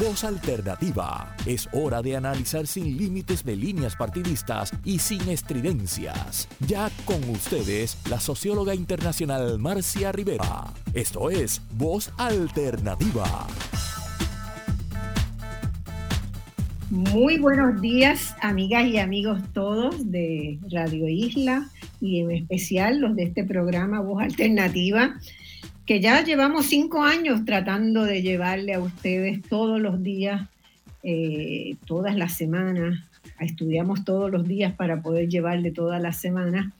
Voz Alternativa. Es hora de analizar sin límites de líneas partidistas y sin estridencias. Ya con ustedes, la socióloga internacional Marcia Rivera. Esto es Voz Alternativa. Muy buenos días, amigas y amigos todos de Radio Isla y en especial los de este programa Voz Alternativa que ya llevamos cinco años tratando de llevarle a ustedes todos los días, eh, todas las semanas, estudiamos todos los días para poder llevarle todas las semanas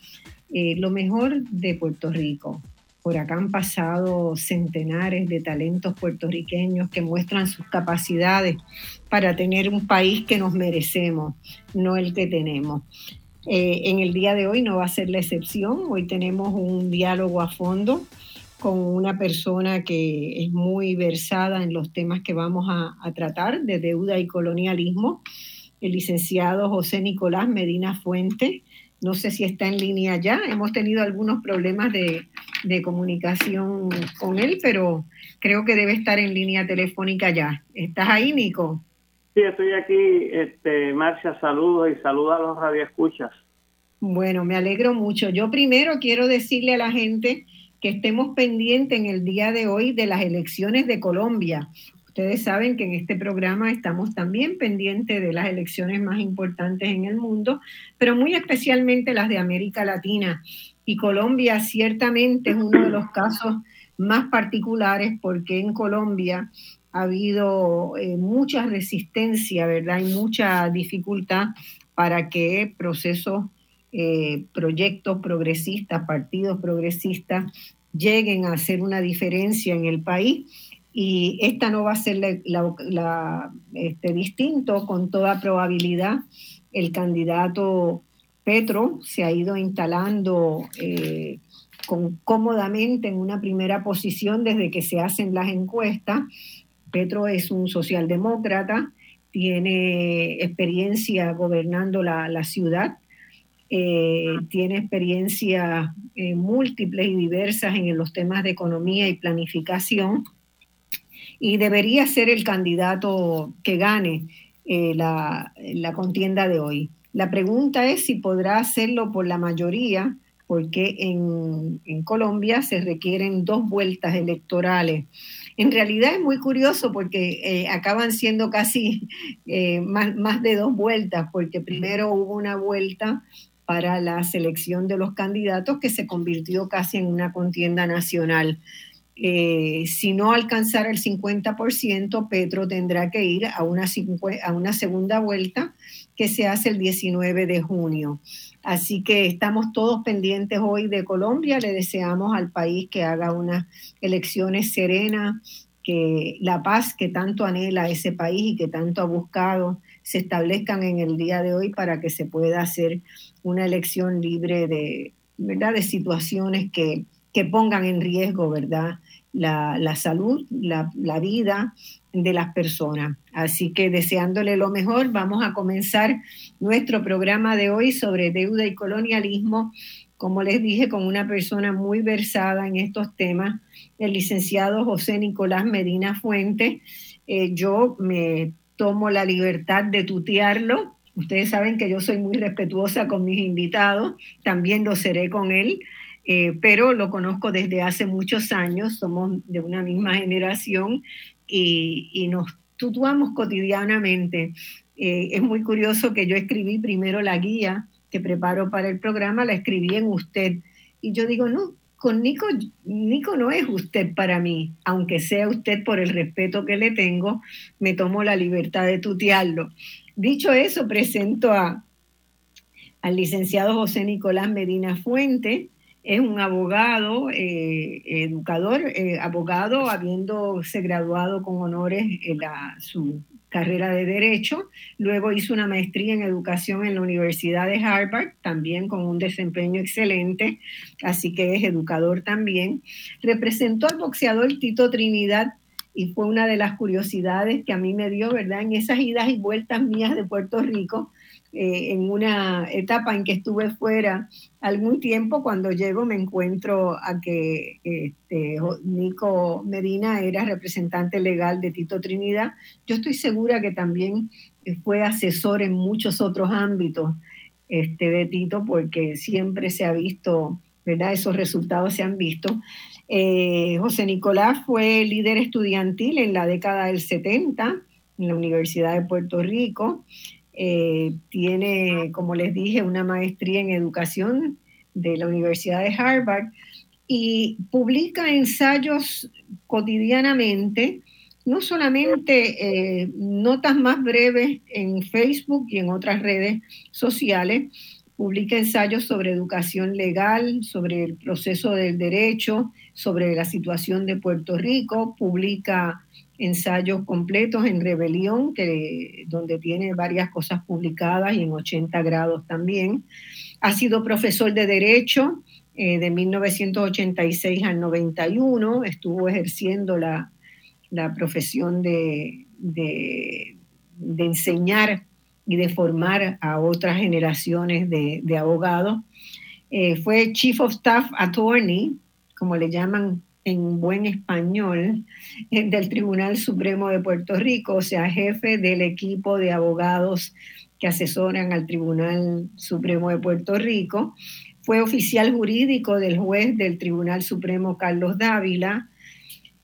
eh, lo mejor de Puerto Rico. Por acá han pasado centenares de talentos puertorriqueños que muestran sus capacidades para tener un país que nos merecemos, no el que tenemos. Eh, en el día de hoy no va a ser la excepción. Hoy tenemos un diálogo a fondo con una persona que es muy versada en los temas que vamos a, tratar de deuda y colonialismo, el licenciado José Nicolás Medina Fuente. No sé si está en línea ya, hemos tenido algunos problemas de, comunicación con él, pero creo que debe estar en línea telefónica ya. ¿Estás ahí, Nico? Sí, estoy aquí, este, Marcia, saludos y saludos a los radioescuchas. Bueno, me alegro mucho. Yo primero quiero decirle a la gente que estemos pendientes en el día de hoy de las elecciones de Colombia. Ustedes saben que en este programa estamos también pendientes de las elecciones más importantes en el mundo, pero muy especialmente las de América Latina. Y Colombia ciertamente es uno de los casos más particulares porque en Colombia ha habido eh, mucha resistencia, ¿verdad? Y mucha dificultad para que procesos eh, proyectos progresistas, partidos progresistas, lleguen a hacer una diferencia en el país. Y esta no va a ser la, este, distinto con toda probabilidad. El candidato Petro se ha ido instalando eh, con, cómodamente en una primera posición desde que se hacen las encuestas. Petro es un socialdemócrata, tiene experiencia gobernando la, la ciudad, eh, tiene experiencias eh, múltiples y diversas en los temas de economía y planificación y debería ser el candidato que gane eh, la, contienda de hoy. La pregunta es si podrá hacerlo por la mayoría, porque en, Colombia se requieren dos vueltas electorales. En realidad es muy curioso porque acaban siendo casi más, más, de dos vueltas, porque primero hubo una vuelta para la selección de los candidatos que se convirtió casi en una contienda nacional. Eh, si no alcanzara el 50%, Petro tendrá que ir a una, a una segunda vuelta que se hace el 19 de junio. Así que estamos todos pendientes hoy de Colombia. Le deseamos al país que haga unas elecciones serenas, que la paz que tanto anhela ese país y que tanto ha buscado se establezcan en el día de hoy para que se pueda hacer una elección libre de, ¿verdad? de situaciones que, pongan en riesgo ¿verdad? La, salud, la, la, vida de las personas. Así que deseándole lo mejor, vamos a comenzar nuestro programa de hoy sobre deuda y colonialismo como les dije, con una persona muy versada en estos temas, el licenciado José Nicolás Medina Fuente. Eh, yo me tomo la libertad de tutearlo. Ustedes saben que yo soy muy respetuosa con mis invitados, también lo seré con él, eh, pero lo conozco desde hace muchos años, somos de una misma generación y, nos tutuamos cotidianamente. Eh, es muy curioso que yo escribí primero la guía que preparo para el programa, la escribí en usted. Y yo digo, no, con Nico, Nico no es usted para mí, aunque sea usted por el respeto que le tengo, me tomo la libertad de tutearlo. Dicho eso, presento a, al licenciado José Nicolás Medina Fuente, es un abogado, eh, educador, eh, abogado, habiéndose graduado con honores en la, su carrera de Derecho. Luego hizo una maestría en Educación en la Universidad de Harvard, también con un desempeño excelente, así que es educador también. Representó al boxeador Tito Trinidad y fue una de las curiosidades que a mí me dio, ¿verdad? En esas idas y vueltas mías de Puerto Rico, eh, en una etapa en que estuve fuera algún tiempo, cuando llego me encuentro a que este, Nico Medina era representante legal de Tito Trinidad. Yo estoy segura que también fue asesor en muchos otros ámbitos este, de Tito, porque siempre se ha visto, ¿verdad? Esos resultados se han visto. Eh, José Nicolás fue líder estudiantil en la década del 70 en la Universidad de Puerto Rico. Eh, tiene, como les dije, una maestría en educación de la Universidad de Harvard y publica ensayos cotidianamente, no solamente eh, notas más breves en Facebook y en otras redes sociales, publica ensayos sobre educación legal, sobre el proceso del derecho, sobre la situación de Puerto Rico, publica ensayos completos en Rebelión, que, donde tiene varias cosas publicadas y en 80 grados también. Ha sido profesor de Derecho eh, de 1986 al 91, estuvo ejerciendo la, profesión de, de, enseñar y de formar a otras generaciones de, abogados. Eh, fue Chief of Staff Attorney, como le llaman en buen español eh, del Tribunal Supremo de Puerto Rico, o sea, jefe del equipo de abogados que asesoran al Tribunal Supremo de Puerto Rico. Fue oficial jurídico del juez del Tribunal Supremo Carlos Dávila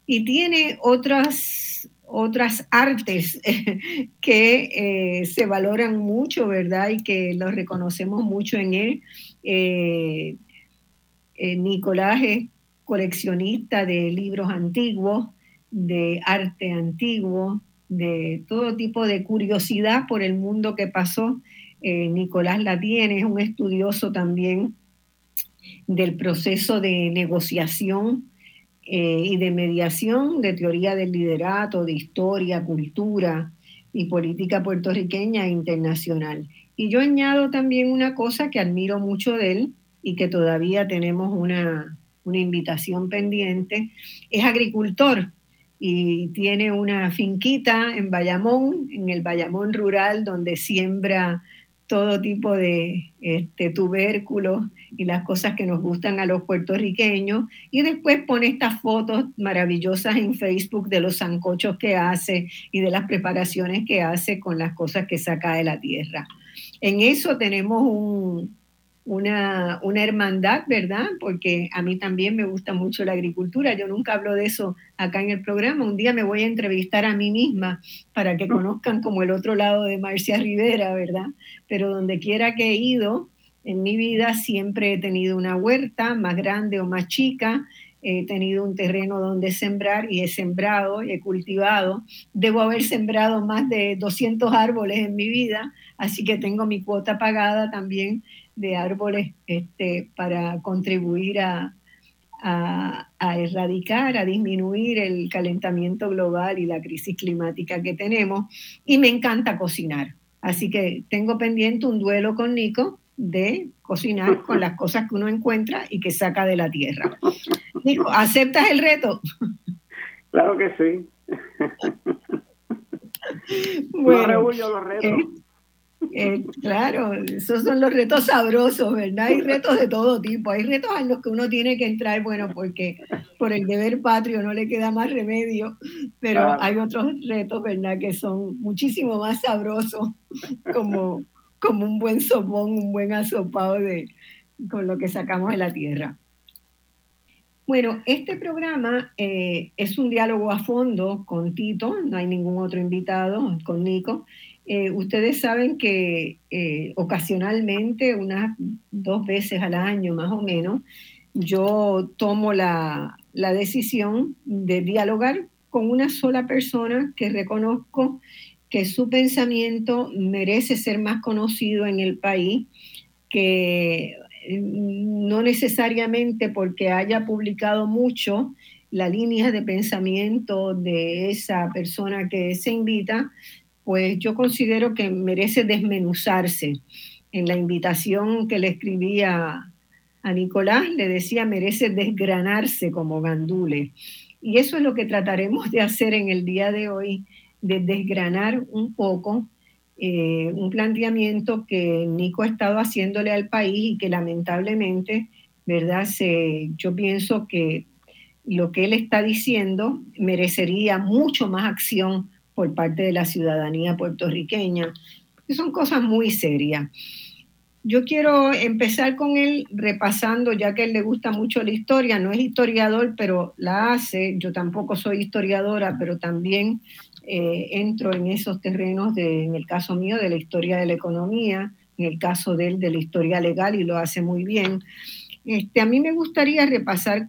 y tiene otras, otras artes que eh, se valoran mucho, ¿verdad? Y que los reconocemos mucho en él. Eh, Nicolás coleccionista de libros antiguos, de arte antiguo, de todo tipo de curiosidad por el mundo que pasó. Eh, Nicolás la tiene, es un estudioso también del proceso de negociación eh, y de mediación, de teoría del liderato, de historia, cultura y política puertorriqueña e internacional. Y yo añado también una cosa que admiro mucho de él y que todavía tenemos una, una invitación pendiente, es agricultor y tiene una finquita en Bayamón, en el Bayamón rural, donde siembra todo tipo de este, tubérculos y las cosas que nos gustan a los puertorriqueños. Y después pone estas fotos maravillosas en Facebook de los zancochos que hace y de las preparaciones que hace con las cosas que saca de la tierra. En eso tenemos un, una, hermandad, ¿verdad? Porque a mí también me gusta mucho la agricultura. Yo nunca hablo de eso acá en el programa. Un día me voy a entrevistar a mí misma para que conozcan como el otro lado de Marcia Rivera, ¿verdad? Pero donde quiera que he ido en mi vida siempre he tenido una huerta, más grande o más chica. He tenido un terreno donde sembrar y he sembrado y he cultivado. Debo haber sembrado más de 200 árboles en mi vida, así que tengo mi cuota pagada también de árboles este, para contribuir a, erradicar, a disminuir el calentamiento global y la crisis climática que tenemos. Y me encanta cocinar. Así que tengo pendiente un duelo con Nico de cocinar con las cosas que uno encuentra y que saca de la tierra. Nico, ¿aceptas el reto? Claro que sí. Bueno, los retos. Eh, eh, claro, esos son los retos sabrosos, ¿verdad? Hay retos de todo tipo. Hay retos en los que uno tiene que entrar, bueno, porque por el deber patrio no le queda más remedio, pero hay otros retos, ¿verdad?, que son muchísimo más sabrosos, como, como un buen sopón, un buen asopado de, con lo que sacamos de la tierra. Bueno, este programa eh, es un diálogo a fondo con Tito, no hay ningún otro invitado, con Nico, eh, ustedes saben que eh, ocasionalmente, unas dos veces al año más o menos, yo tomo la, la decisión de dialogar con una sola persona que reconozco que su pensamiento merece ser más conocido en el país, que mm, no necesariamente porque haya publicado mucho la línea de pensamiento de esa persona que se invita, pues yo considero que merece desmenuzarse. En la invitación que le escribía a Nicolás, le decía, merece desgranarse como gandule. Y eso es lo que trataremos de hacer en el día de hoy, de desgranar un poco eh, un planteamiento que Nico ha estado haciéndole al país y que lamentablemente, ¿verdad? Se, yo pienso que lo que él está diciendo merecería mucho más acción por parte de la ciudadanía puertorriqueña, que son cosas muy serias. Yo quiero empezar con él repasando, ya que él le gusta mucho la historia, no es historiador, pero la hace, yo tampoco soy historiadora, pero también eh, entro en esos terrenos, de, en el caso mío, de la historia de la economía, en el caso de él, de la historia legal, y lo hace muy bien. Este, a mí me gustaría repasar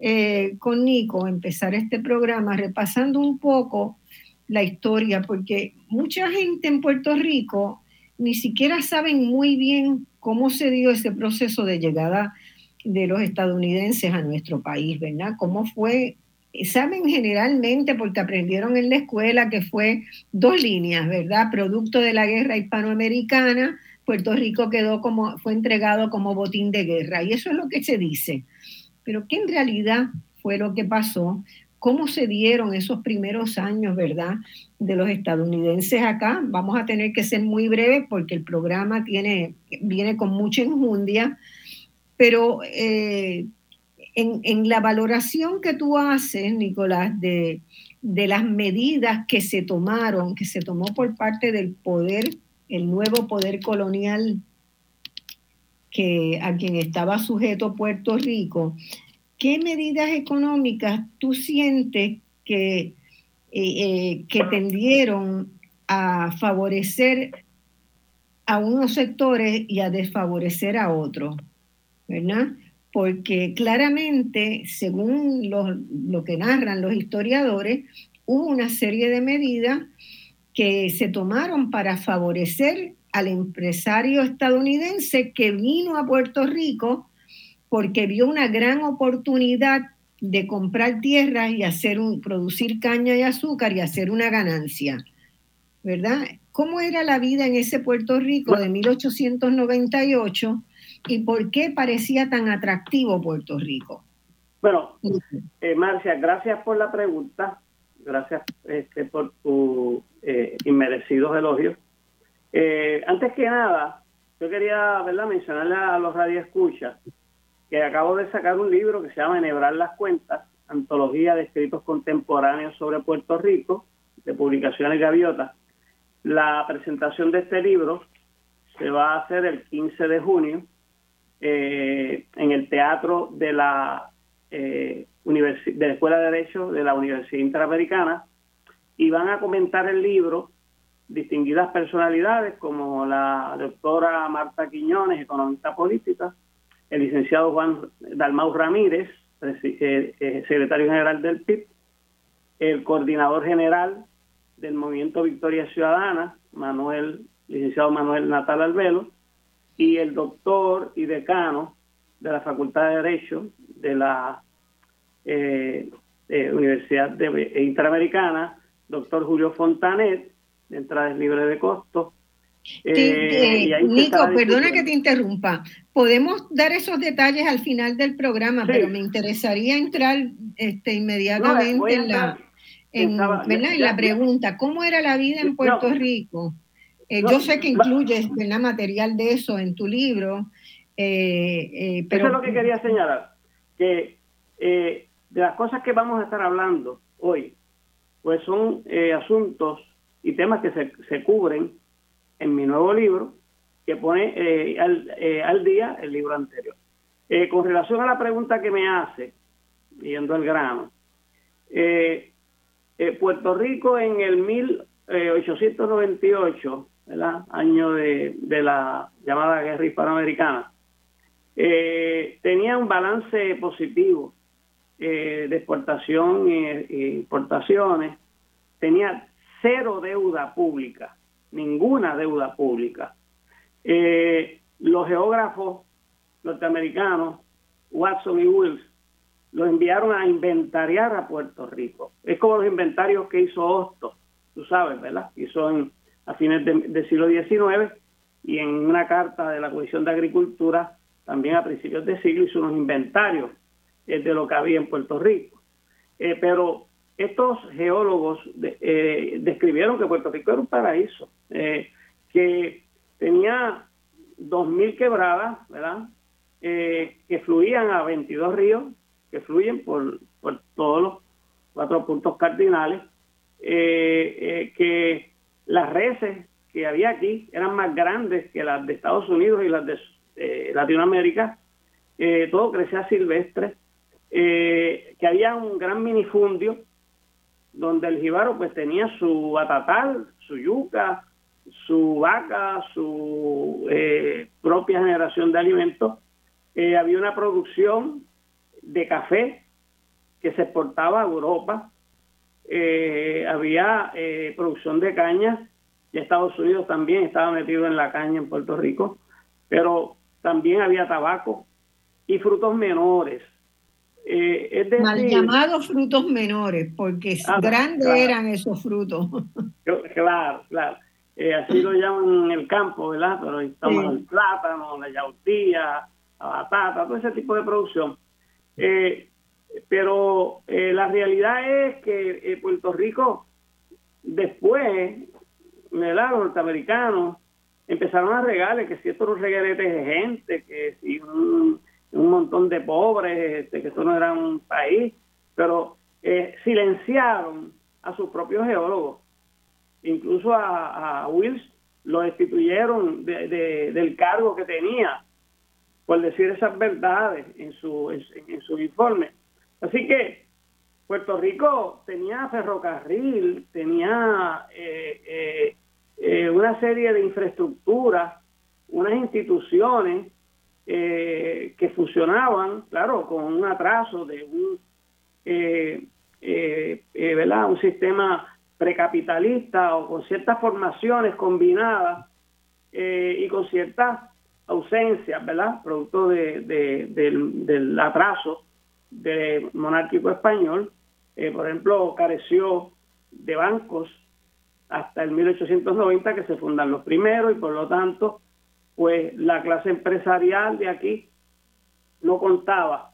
eh, con Nico, empezar este programa repasando un poco la historia, porque mucha gente en Puerto Rico ni siquiera saben muy bien cómo se dio ese proceso de llegada de los estadounidenses a nuestro país, ¿verdad? Cómo fue saben generalmente, porque aprendieron en la escuela, que fue dos líneas, ¿verdad? Producto de la guerra hispanoamericana, Puerto Rico quedó como, fue entregado como botín de guerra, y eso es lo que se dice. Pero ¿qué en realidad fue lo que pasó? ¿Cómo se dieron esos primeros años, verdad, de los estadounidenses acá? Vamos a tener que ser muy breves porque el programa tiene, viene con mucha enjundia, pero eh, en, la valoración que tú haces, Nicolás, de, las medidas que se tomaron, que se tomó por parte del poder, el nuevo poder colonial que, a quien estaba sujeto Puerto Rico, ¿qué medidas económicas tú sientes que, eh, eh, que tendieron a favorecer a unos sectores y a desfavorecer a otros? ¿Verdad? porque claramente, según lo, que narran los historiadores, hubo una serie de medidas que se tomaron para favorecer al empresario estadounidense que vino a Puerto Rico porque vio una gran oportunidad de comprar tierras y hacer un, producir caña y azúcar y hacer una ganancia. ¿Verdad? ¿Cómo era la vida en ese Puerto Rico de 1898? y por qué parecía tan atractivo Puerto Rico. Bueno, eh, Marcia, gracias por la pregunta, gracias este, por tus eh, inmerecidos elogios. Eh, antes que nada, yo quería ¿verdad? mencionarle a los radioescuchas que acabo de sacar un libro que se llama Enhebrar las Cuentas, antología de escritos contemporáneos sobre Puerto Rico, de publicaciones Gaviota. La presentación de este libro se va a hacer el 15 de junio eh, en el teatro de la, eh, de la Escuela de Derecho de la Universidad Interamericana y van a comentar el libro distinguidas personalidades como la doctora Marta Quiñones, economista política, el licenciado Juan Dalmau Ramírez, eh, secretario general del PIB, el coordinador general del Movimiento Victoria Ciudadana, Manuel, licenciado Manuel Natal Albelo, y el doctor y decano de la Facultad de Derecho de la eh, eh, Universidad Interamericana, doctor Julio Fontanet, de entradas libres de costo. Eh, Nico, perdona que te interrumpa. Podemos dar esos detalles al final del programa, pero me interesaría entrar este, inmediatamente en, la, en, la pregunta, ¿cómo era la vida en Puerto Rico? Eh, yo sé que incluyes material de eso en tu libro, eh, eh, pero... Eso es lo que quería señalar, que de las cosas que vamos a estar hablando hoy, pues son asuntos y temas que se, se, cubren en mi nuevo libro, que pone al, al, día el libro anterior. con relación a la pregunta que me hace, yendo al grano, Puerto Rico en el 1898 año de, la llamada guerra hispanoamericana, eh, tenía un balance positivo eh, de exportación e, importaciones, tenía cero deuda pública, ninguna deuda pública. Eh, los geógrafos norteamericanos, Watson y Wills, lo enviaron a inventariar a Puerto Rico. Es como los inventarios que hizo Hosto, tú sabes, ¿verdad? Hizo en a fines del siglo XIX y en una carta de la Comisión de Agricultura también a principios de siglo hizo unos inventarios de lo que había en Puerto Rico. pero estos geólogos describieron que Puerto Rico era un paraíso, que tenía 2.000 quebradas, ¿verdad? que fluían a 22 ríos, que fluyen por, por todos los cuatro puntos cardinales, que las reses que había aquí eran más grandes que las de Estados Unidos y las de eh, Latinoamérica, eh, todo crecía silvestre, eh, que había un gran minifundio donde el jíbaro pues tenía su batatal, su yuca, su vaca, su propia generación de alimentos. había una producción de café que se exportaba a Europa. había producción de cañas y Estados Unidos también estaba metido en la caña en Puerto Rico, pero también había tabaco y frutos menores. Eh, Mal llamados frutos menores, porque ah, grandes eran esos frutos. Claro, claro. Eh, así lo llaman en el campo, ¿verdad? Pero estamos el plátano, la yautía, la batata, todo ese tipo de producción. Eh, pero la realidad es que Puerto Rico, después los norteamericanos empezaron a regalar que si esto era un regalete de gente, que si un, montón de pobres, este, que esto no era un país, pero eh, silenciaron a sus propios geólogos. Incluso a, Wills lo destituyeron del cargo que tenía por decir esas verdades en su, en su informe. Así que Puerto Rico tenía ferrocarril, tenía eh, eh, eh, una serie de infraestructuras, unas instituciones eh, que funcionaban, claro, con un atraso de un, eh, ¿verdad? un sistema precapitalista o con ciertas formaciones combinadas y con ciertas ausencias, ¿verdad? Producto de, del, del, atraso del monárquico español. por ejemplo, careció de bancos hasta el 1890 que se fundan los primeros y por lo tanto, pues la clase empresarial de aquí no contaba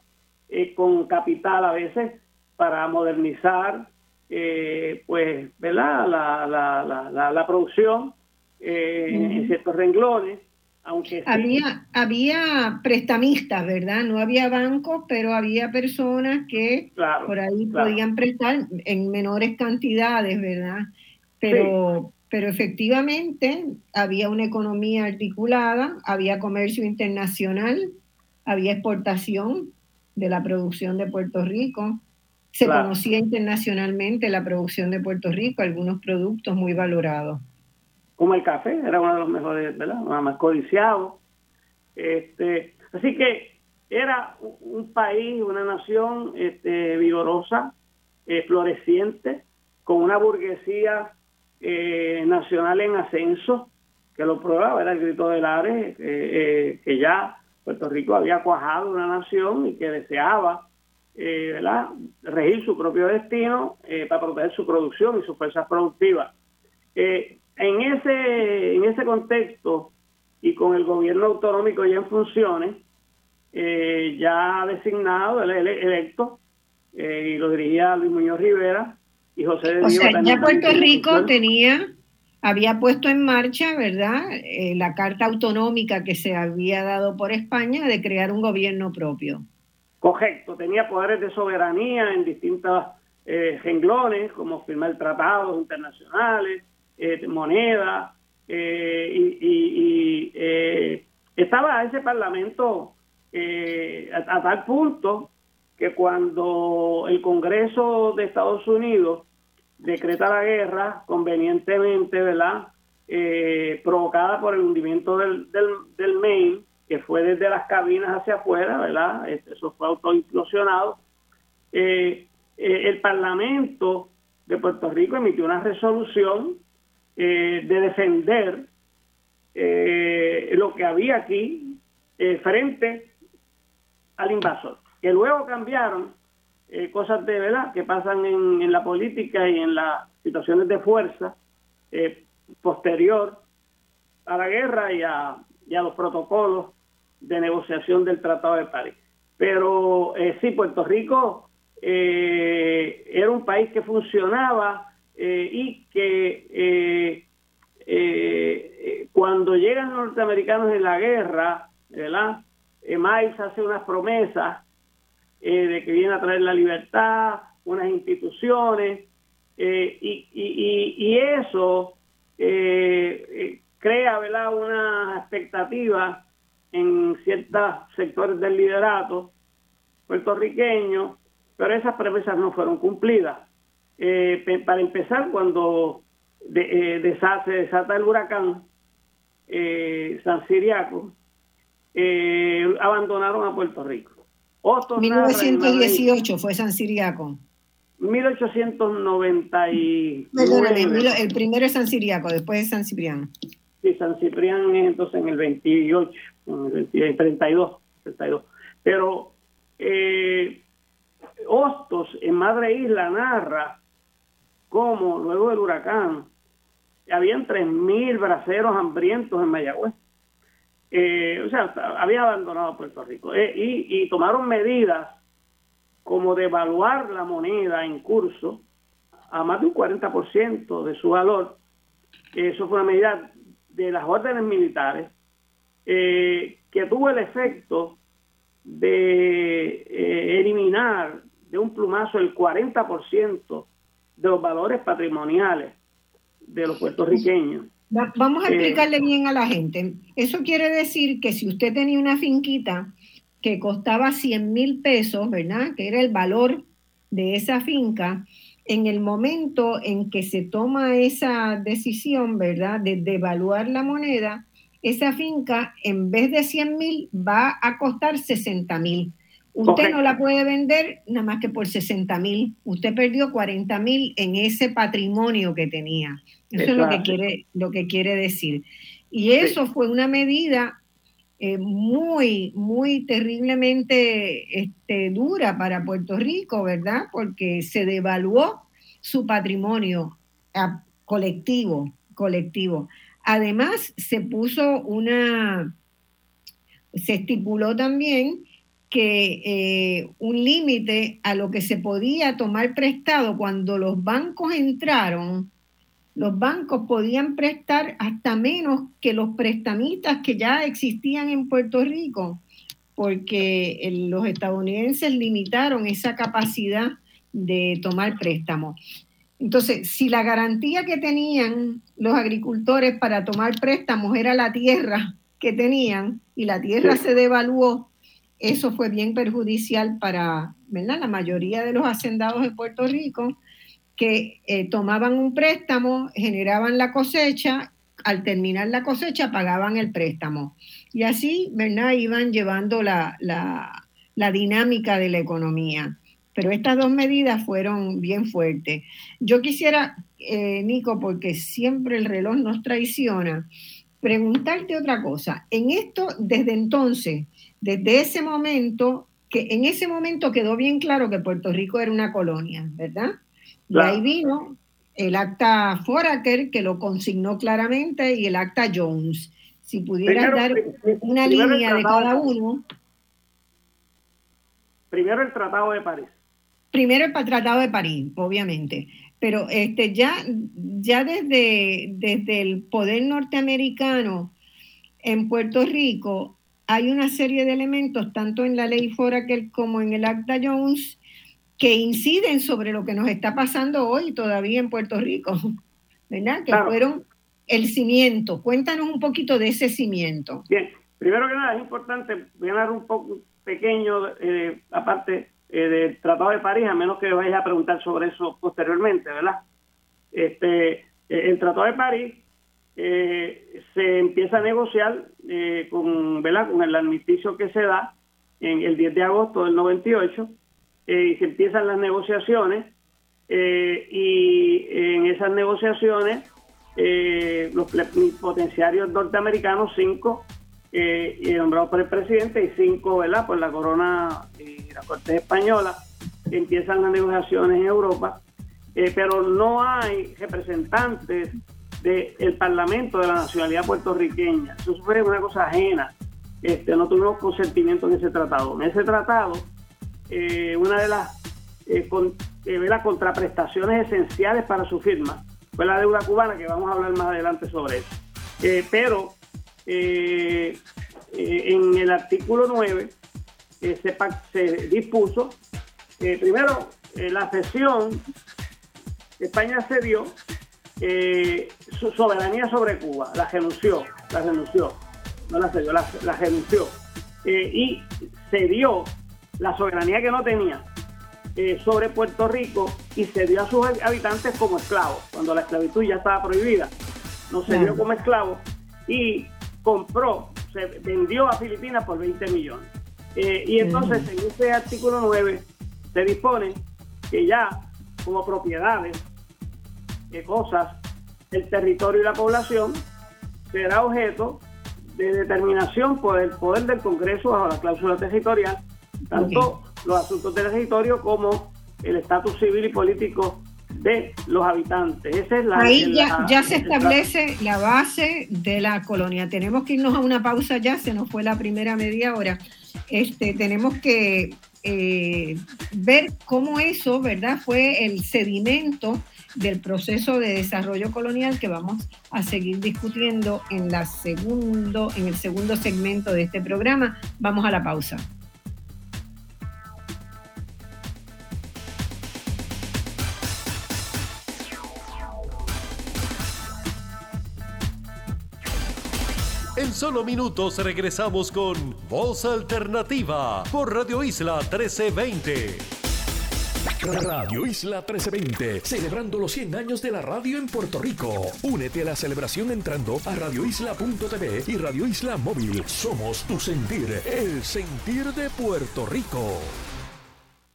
eh, con capital a veces para modernizar eh, pues ¿verdad? La, la, la, la producción eh, en ciertos renglones aunque había había prestamistas verdad no había bancos pero había personas que por ahí podían prestar en menores cantidades verdad pero, pero efectivamente había una economía articulada, había comercio internacional, había exportación de la producción de Puerto Rico, se conocía internacionalmente la producción de Puerto Rico, algunos productos muy valorados. Como el café, era uno de los mejores, ¿verdad? más codiciados. Este, así que era un país, una nación este, vigorosa, eh, floreciente, con una burguesía eh, nacional en ascenso, que lo probaba, era el grito de Lares, eh, eh, que ya Puerto Rico había cuajado una nación y que deseaba ¿verdad? regir su propio destino para proteger su producción y sus fuerzas productivas. en, ese, en ese contexto y con el gobierno autonómico ya en funciones, ya designado, el, electo, y lo dirigía Luis Muñoz Rivera, o sea, ya Puerto Rico tenía, había puesto en marcha, ¿verdad?, eh, la carta autonómica que se había dado por España de crear un gobierno propio. Correcto, tenía poderes de soberanía en distintos eh, renglones, como firmar tratados internacionales, eh, moneda, eh, y, estaba ese parlamento a tal punto que cuando el Congreso de Estados Unidos decreta la guerra convenientemente, ¿verdad? Eh, provocada por el hundimiento del, del, del, Maine, que fue desde las cabinas hacia afuera, ¿verdad? Eso fue autoimplosionado. Eh, eh, el Parlamento de Puerto Rico emitió una resolución de defender lo que había aquí frente al invasor, que luego cambiaron eh, cosas de verdad que pasan en, la política y en las situaciones de fuerza eh, posterior a la guerra y a, los protocolos de negociación del Tratado de París. Pero eh, sí, Puerto Rico era un país que funcionaba y que cuando llegan los norteamericanos en la guerra, ¿verdad? Miles hace unas promesas de que viene a traer la libertad, unas instituciones, y, y, y, eso crea ¿verdad? una expectativa en ciertos sectores del liderato puertorriqueño, pero esas promesas no fueron cumplidas. Eh, para empezar, cuando de, eh, se desata el huracán eh, San Siriaco, abandonaron a Puerto Rico. 1918 fue San Siriaco. 1899. el primero es San Siriaco, después es San Cipriano. Sí, San Ciprián es entonces en el 28, en el 32, 32. Pero eh, Hostos en Madre Isla narra cómo luego del huracán habían 3.000 braceros hambrientos en Mayagüez. Eh, o sea, había abandonado Puerto Rico. Eh, y, y tomaron medidas como devaluar la moneda en curso a más de un 40% de su valor. Eso fue una medida de las órdenes militares eh, que tuvo el efecto de eh, eliminar de un plumazo el 40% de los valores patrimoniales de los puertorriqueños. Vamos a explicarle bien a la gente. Eso quiere decir que si usted tenía una finquita que costaba 100 mil pesos, ¿verdad? Que era el valor de esa finca, en el momento en que se toma esa decisión, ¿verdad?, de devaluar la moneda, esa finca en vez de 100 mil va a costar 60 mil. Usted no la puede vender nada más que por 60 mil. Usted perdió 40 mil en ese patrimonio que tenía. Eso es lo que quiere, lo que quiere decir. Y eso fue una medida eh, muy, muy terriblemente este, dura para Puerto Rico, ¿verdad? Porque se devaluó su patrimonio ah, colectivo, colectivo. Además, se puso una, se estipuló también que eh, un límite a lo que se podía tomar prestado cuando los bancos entraron los bancos podían prestar hasta menos que los prestamistas que ya existían en Puerto Rico, porque los estadounidenses limitaron esa capacidad de tomar préstamos. Entonces, si la garantía que tenían los agricultores para tomar préstamos era la tierra que tenían y la tierra se devaluó, eso fue bien perjudicial para la mayoría de los hacendados de Puerto Rico que eh, tomaban un préstamo, generaban la cosecha, al terminar la cosecha pagaban el préstamo. Y así, ¿verdad? Iban llevando la, dinámica de la economía. Pero estas dos medidas fueron bien fuertes. Yo quisiera, eh, Nico, porque siempre el reloj nos traiciona, preguntarte otra cosa. En esto, desde entonces, desde ese momento, que en ese momento quedó bien claro que Puerto Rico era una colonia, ¿verdad? Y ahí vino el acta Foraker, que lo consignó claramente, y el acta Jones. Si pudieras dar una línea de cada uno. Primero el Tratado de París. Primero el Tratado de París, obviamente. Pero este, ya, ya desde, desde el poder norteamericano en Puerto Rico hay una serie de elementos, tanto en la ley Foraker como en el Acta Jones, que inciden sobre lo que nos está pasando hoy todavía en Puerto Rico, ¿verdad? Que fueron el cimiento. Cuéntanos un poquito de ese cimiento. Bien, primero que nada es importante ganar un poco pequeño, eh, aparte eh, del Tratado de París, a menos que vayas a preguntar sobre eso posteriormente, ¿verdad? Este, eh, el Tratado de París se empieza a negociar con, ¿verdad? con el armisticio que se da en el 10 de agosto del 98 eh, se empiezan las negociaciones eh, y en esas negociaciones eh, los potenciarios norteamericanos, cinco nombrados por el presidente y cinco ¿verdad? por la corona y la corte española, empiezan las negociaciones en Europa, pero no hay representantes del Parlamento de la nacionalidad puertorriqueña. Eso fue una cosa ajena. Este, no tuvimos consentimiento en ese tratado. En ese tratado eh, una de las eh, con, contraprestaciones esenciales para su firma. Fue la deuda cubana, que vamos a hablar más adelante sobre eso. pero en el artículo 9 se, dispuso, primero, la sesión España cedió eh, su soberanía sobre Cuba, la renunció, la renunció, no la cedió, la, renunció. Eh, y cedió la soberanía que no tenía eh, sobre Puerto Rico y cedió a sus habitantes como esclavos, cuando la esclavitud ya estaba prohibida. Nos cedió como esclavos y compró, se vendió a Filipinas por 20 millones. y entonces en ese artículo 9 se dispone que ya como propiedades de cosas, el territorio y la población será objeto de determinación por el poder del Congreso bajo la cláusula territorial, tanto los asuntos del territorio como el estatus civil y político de los habitantes. Esa es la, Ahí ya, ya se establece la base de la colonia. Tenemos que irnos a una pausa ya, se nos fue la primera media hora. Este, tenemos que eh, ver cómo eso, ¿verdad? Fue el sedimento del proceso de desarrollo colonial que vamos a seguir discutiendo en, la segundo, en el segundo segmento de este programa. Vamos a la pausa. En solo minutos regresamos con Voz Alternativa por Radio Isla 1320. Radio Isla 1320, celebrando los 100 años de la radio en Puerto Rico. Únete a la celebración entrando a radioisla.tv y Radio Isla Móvil. Somos tu sentir, el sentir de Puerto Rico.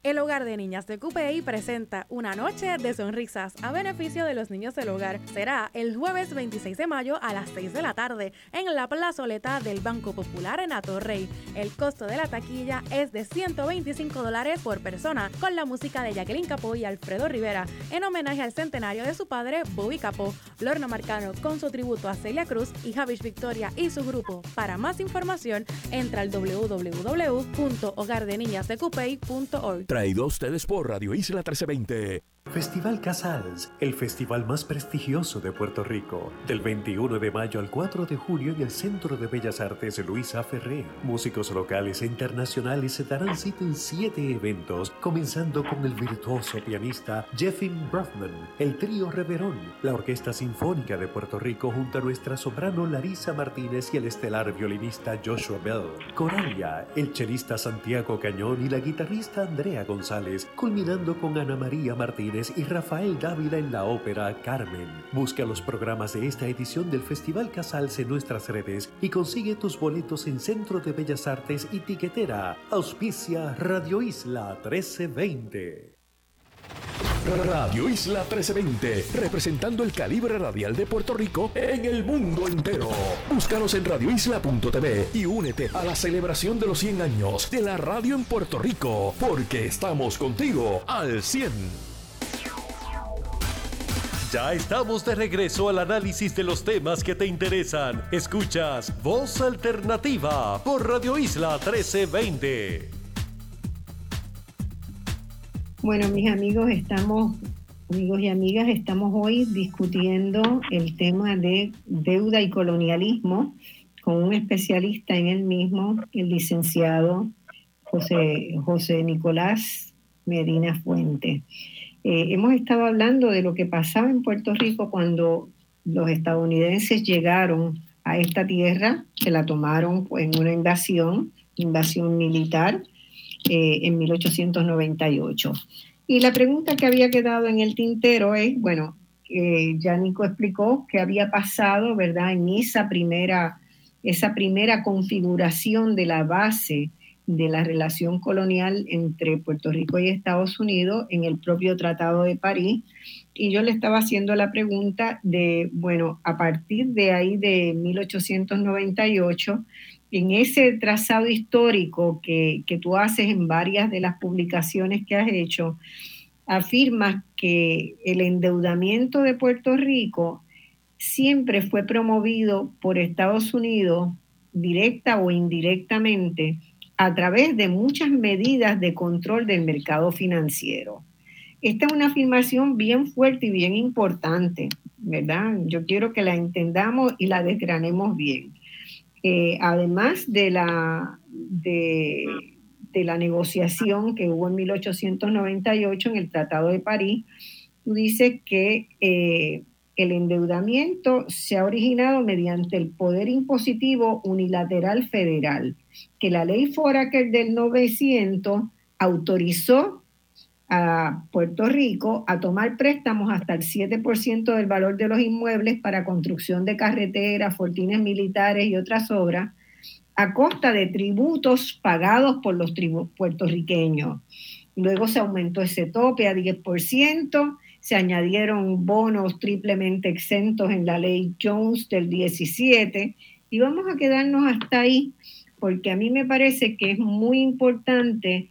El Hogar de Niñas de CUPEI presenta una noche de sonrisas a beneficio de los niños del hogar. Será el jueves 26 de mayo a las 6 de la tarde en la plazoleta del Banco Popular en Atorrey. El costo de la taquilla es de 125 dólares por persona, con la música de Jacqueline Capó y Alfredo Rivera, en homenaje al centenario de su padre, Bobby Capó. Lorna Marcano con su tributo a Celia Cruz y Javish Victoria y su grupo. Para más información, entra al www.hogardeniñasdecupey.org. Traído a ustedes por Radio Isla 1320. Festival Casals, el festival más prestigioso de Puerto Rico. Del 21 de mayo al 4 de junio en el Centro de Bellas Artes Luisa Ferré. Músicos locales e internacionales se darán cita en siete eventos, comenzando con el virtuoso pianista Jeffin Brofman, el trío Reverón, la Orquesta Sinfónica de Puerto Rico junto a nuestra soprano Larisa Martínez y el estelar violinista Joshua Bell, Coralia, el chelista Santiago Cañón y la guitarrista Andrea González, culminando con Ana María Martínez y Rafael Dávila en la ópera Carmen. Busca los programas de esta edición del Festival Casals en nuestras redes y consigue tus boletos en Centro de Bellas Artes y Tiquetera. Auspicia Radio Isla 1320. Radio Isla 1320, representando el calibre radial de Puerto Rico en el mundo entero. Búscanos en radioisla.tv y únete a la celebración de los 100 años de la radio en Puerto Rico, porque estamos contigo al 100. Ya estamos de regreso al análisis de los temas que te interesan. Escuchas Voz Alternativa por Radio Isla 1320. Bueno, mis amigos, estamos, amigos y amigas, estamos hoy discutiendo el tema de deuda y colonialismo con un especialista en el mismo, el licenciado José, José Nicolás Medina Fuente. Eh, hemos estado hablando de lo que pasaba en Puerto Rico cuando los estadounidenses llegaron a esta tierra, que la tomaron en una invasión, invasión militar, eh, en 1898. Y la pregunta que había quedado en el tintero es, bueno, eh, ya Nico explicó qué había pasado, ¿verdad? En esa primera, esa primera configuración de la base de la relación colonial entre Puerto Rico y Estados Unidos en el propio Tratado de París. Y yo le estaba haciendo la pregunta de, bueno, a partir de ahí de 1898, en ese trazado histórico que, que tú haces en varias de las publicaciones que has hecho, afirmas que el endeudamiento de Puerto Rico siempre fue promovido por Estados Unidos, directa o indirectamente, a través de muchas medidas de control del mercado financiero. Esta es una afirmación bien fuerte y bien importante, ¿verdad? Yo quiero que la entendamos y la desgranemos bien. Eh, además de la, de, la negociación que hubo en 1898 en el Tratado de París, tú dices que eh, el endeudamiento se ha originado mediante el poder impositivo unilateral federal, que la ley Foraker del 900 autorizó a Puerto Rico a tomar préstamos hasta el 7% del valor de los inmuebles para construcción de carreteras, fortines militares y otras obras, a costa de tributos pagados por los puertorriqueños. Luego se aumentó ese tope a 10%, se añadieron bonos triplemente exentos en la ley Jones del 17 y vamos a quedarnos hasta ahí porque a mí me parece que es muy importante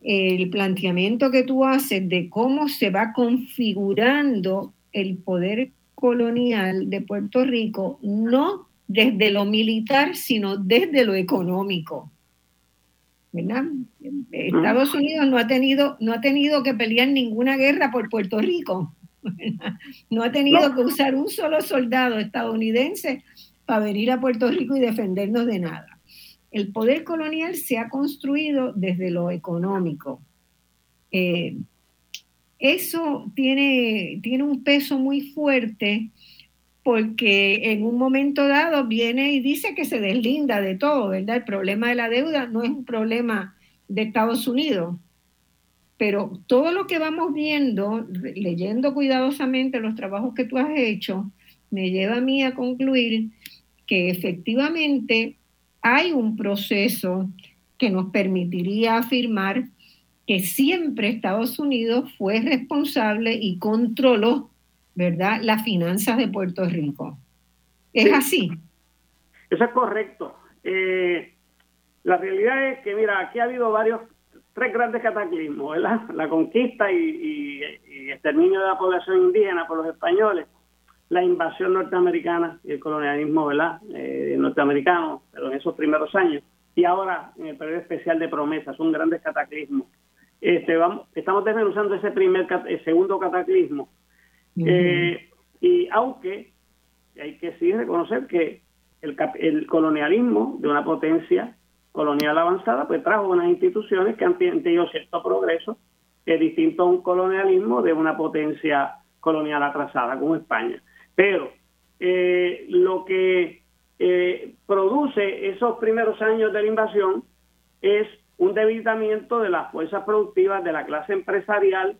el planteamiento que tú haces de cómo se va configurando el poder colonial de Puerto Rico, no desde lo militar, sino desde lo económico. ¿verdad? Estados Unidos no ha tenido, no ha tenido que pelear ninguna guerra por Puerto Rico. No ha tenido que usar un solo soldado estadounidense para venir a Puerto Rico y defendernos de nada. El poder colonial se ha construido desde lo económico. Eh, eso tiene, tiene un peso muy fuerte porque en un momento dado viene y dice que se deslinda de todo, ¿verdad? El problema de la deuda no es un problema de Estados Unidos, pero todo lo que vamos viendo, leyendo cuidadosamente los trabajos que tú has hecho, me lleva a mí a concluir que efectivamente hay un proceso que nos permitiría afirmar que siempre Estados Unidos fue responsable y controló ¿verdad?, las finanzas de Puerto Rico. ¿Es así? Eso es correcto. Eh, la realidad es que, mira, aquí ha habido varios, tres grandes cataclismos, ¿verdad? La conquista y, exterminio de la población indígena por los españoles, la invasión norteamericana y el colonialismo, ¿verdad?, eh, norteamericano, pero en esos primeros años, y ahora en el periodo especial de promesas, son grandes cataclismos. Este, vamos, estamos desmenuzando ese primer, el segundo cataclismo, eh, y aunque hay que sí reconocer que el, el, colonialismo de una potencia colonial avanzada, pues trajo unas instituciones que han tenido cierto progreso, que es distinto a un colonialismo de una potencia colonial atrasada como España. Pero eh, lo que eh, produce esos primeros años de la invasión es un debilitamiento de las fuerzas productivas de la clase empresarial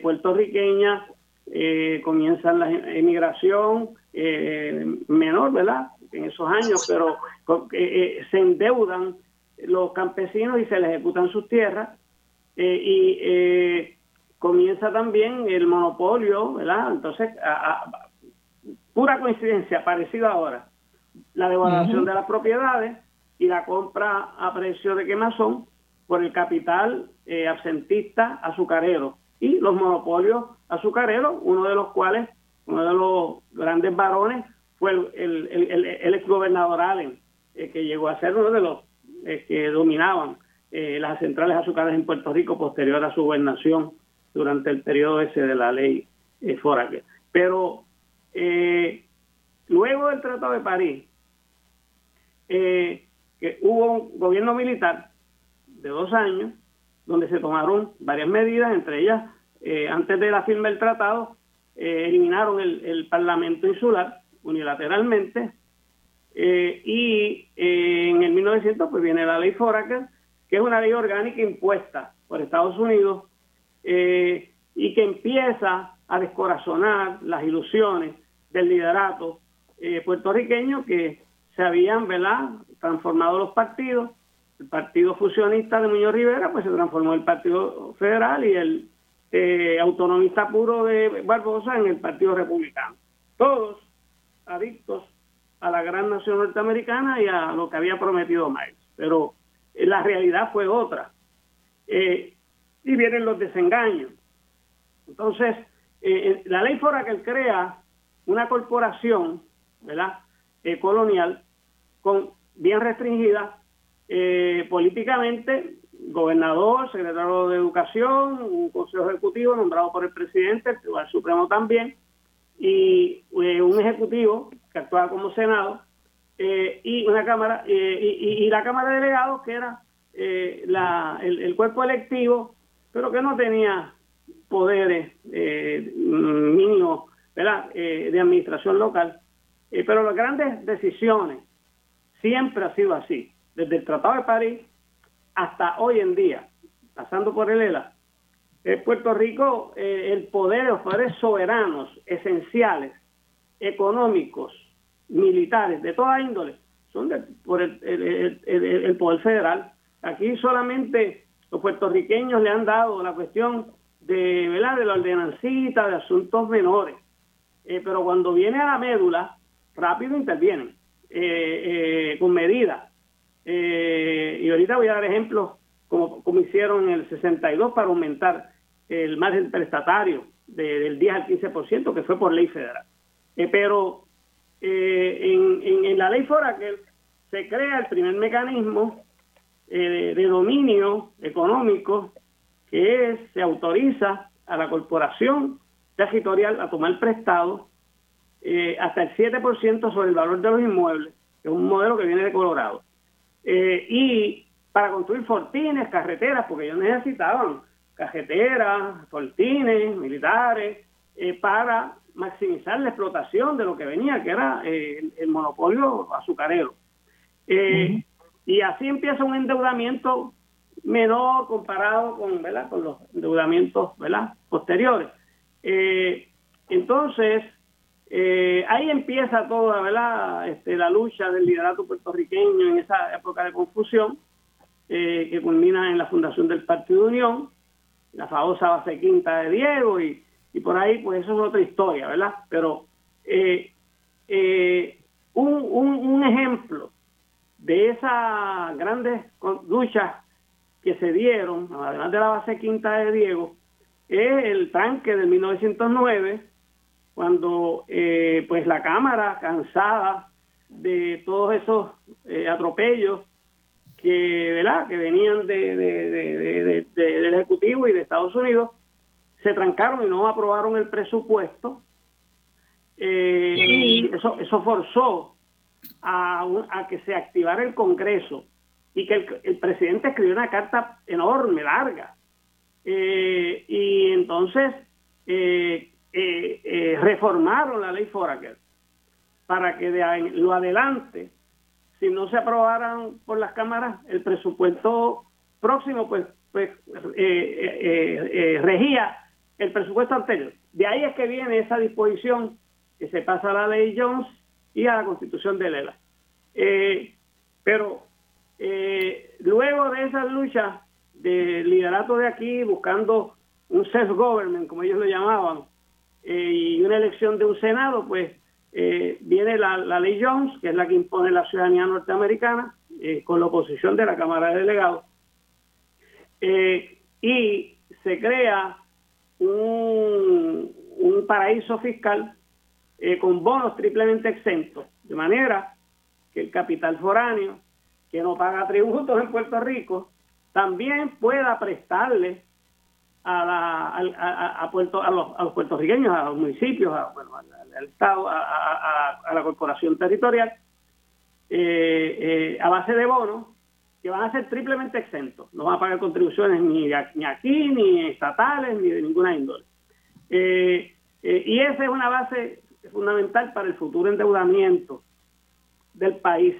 puertorriqueña eh, comienza la emigración eh, menor, ¿verdad? En esos años, pero eh, eh, se endeudan los campesinos y se les ejecutan sus tierras y comienza también el monopolio, ¿verdad? Entonces, pura coincidencia, parecida ahora, la devaluación de las propiedades y la compra a precio de quemazón por el capital absentista azucarero. Y los monopolios azucareros, uno de los cuales, uno de los grandes varones, fue el, el, el, exgobernador Allen, eh, que llegó a ser uno de los eh, que dominaban eh, las centrales azucareras en Puerto Rico posterior a su gobernación durante el periodo ese de la ley Foraker. Pero luego del Tratado de París, que hubo un gobierno militar de dos años, donde se tomaron varias medidas, entre ellas eh, antes de la firma del tratado, eh, eliminaron el, Parlamento insular unilateralmente eh, y en el 1900 pues viene la ley Foraker, que es una ley orgánica impuesta por Estados Unidos y que empieza a descorazonar las ilusiones del liderato puertorriqueño que se habían ¿verdad? transformado los partidos. El partido fusionista de Muñoz Rivera pues se transformó en el Partido Federal y el eh, autonomista puro de Barbosa en el Partido Republicano. Todos adictos a la gran nación norteamericana y a lo que había prometido Miles. Pero eh, la realidad fue otra. Eh, y vienen los desengaños. Entonces, la ley fora que crea una corporación, ¿verdad? colonial, con bien restringida, Eh, políticamente, gobernador, secretario de Educación, un consejo ejecutivo nombrado por el presidente, el Tribunal Supremo también, y eh, un ejecutivo que actuaba como Senado, eh, y una Cámara, y, la Cámara de Delegados, que era la, el, cuerpo electivo, pero que no tenía poderes mínimos ¿verdad? de administración local. pero las grandes decisiones siempre ha sido así desde el Tratado de París hasta hoy en día, pasando por el ELA, en Puerto Rico, eh, el poder, los poderes soberanos, esenciales, económicos, militares, de toda índole, son por el, poder federal. Aquí solamente los puertorriqueños le han dado la cuestión de, ¿verdad? de la ordenancita, de asuntos menores. Eh, pero cuando viene a la médula, rápido intervienen, eh, con medidas eh, y ahorita voy a dar ejemplos como, como hicieron en el 62 para aumentar el margen prestatario del 10 al 15%, que fue por ley federal. Eh, pero eh, en, en, la ley Foraker se crea el primer mecanismo de, dominio económico que es, se autoriza a la corporación territorial a tomar prestado hasta el 7% sobre el valor de los inmuebles, que es un modelo que viene de Colorado. Eh, y para construir fortines, carreteras, porque ellos necesitaban carreteras, fortines, militares, eh, para maximizar la explotación de lo que venía, que era eh, el, monopolio azucarero. Y así empieza un endeudamiento menor comparado con, ¿verdad? con los endeudamientos ¿verdad? posteriores. Entonces, eh, ahí empieza toda ¿verdad? Este, la lucha del liderato puertorriqueño en esa época de confusión, eh, que culmina en la fundación del Partido Unión, la famosa base quinta de Diego, y, por ahí, pues eso es otra historia, ¿verdad? Pero eh, un, ejemplo de esas grandes luchas que se dieron, además de la base quinta de Diego, es el tanque del 1909 cuando eh, pues la Cámara, cansada de todos esos eh, atropellos que, ¿verdad? que venían de, del Ejecutivo y de Estados Unidos, se trancaron y no aprobaron el presupuesto. Eh, y eso, eso forzó a, a, que se activara el Congreso y que el, el presidente escribió una carta enorme, larga. Y entonces eh, eh, eh, reformaron la ley Foraker para que de lo adelante, si no se aprobaran por las cámaras, el presupuesto próximo, pues, pues eh, regía el presupuesto anterior. De ahí es que viene esa disposición que se pasa a la ley Jones y a la constitución de Lela. pero luego de esa lucha de liderato de aquí, buscando un self-government, como ellos lo llamaban, eh, y una elección de un Senado, pues eh, viene la, ley Jones, que es la que impone la ciudadanía norteamericana, eh, con la oposición de la Cámara de Delegados, y se crea un, un paraíso fiscal con bonos triplemente exentos, de manera que el capital foráneo, que no paga tributos en Puerto Rico, también pueda prestarle a, la, a, Puerto, a, los, a los puertorriqueños, a los municipios, a, bueno, al, Estado, a, la corporación territorial, eh, eh, a base de bonos que van a ser triplemente exentos. No van a pagar contribuciones ni, ni aquí, ni estatales, ni de ninguna índole. Eh, y esa es una base fundamental para el futuro endeudamiento del país.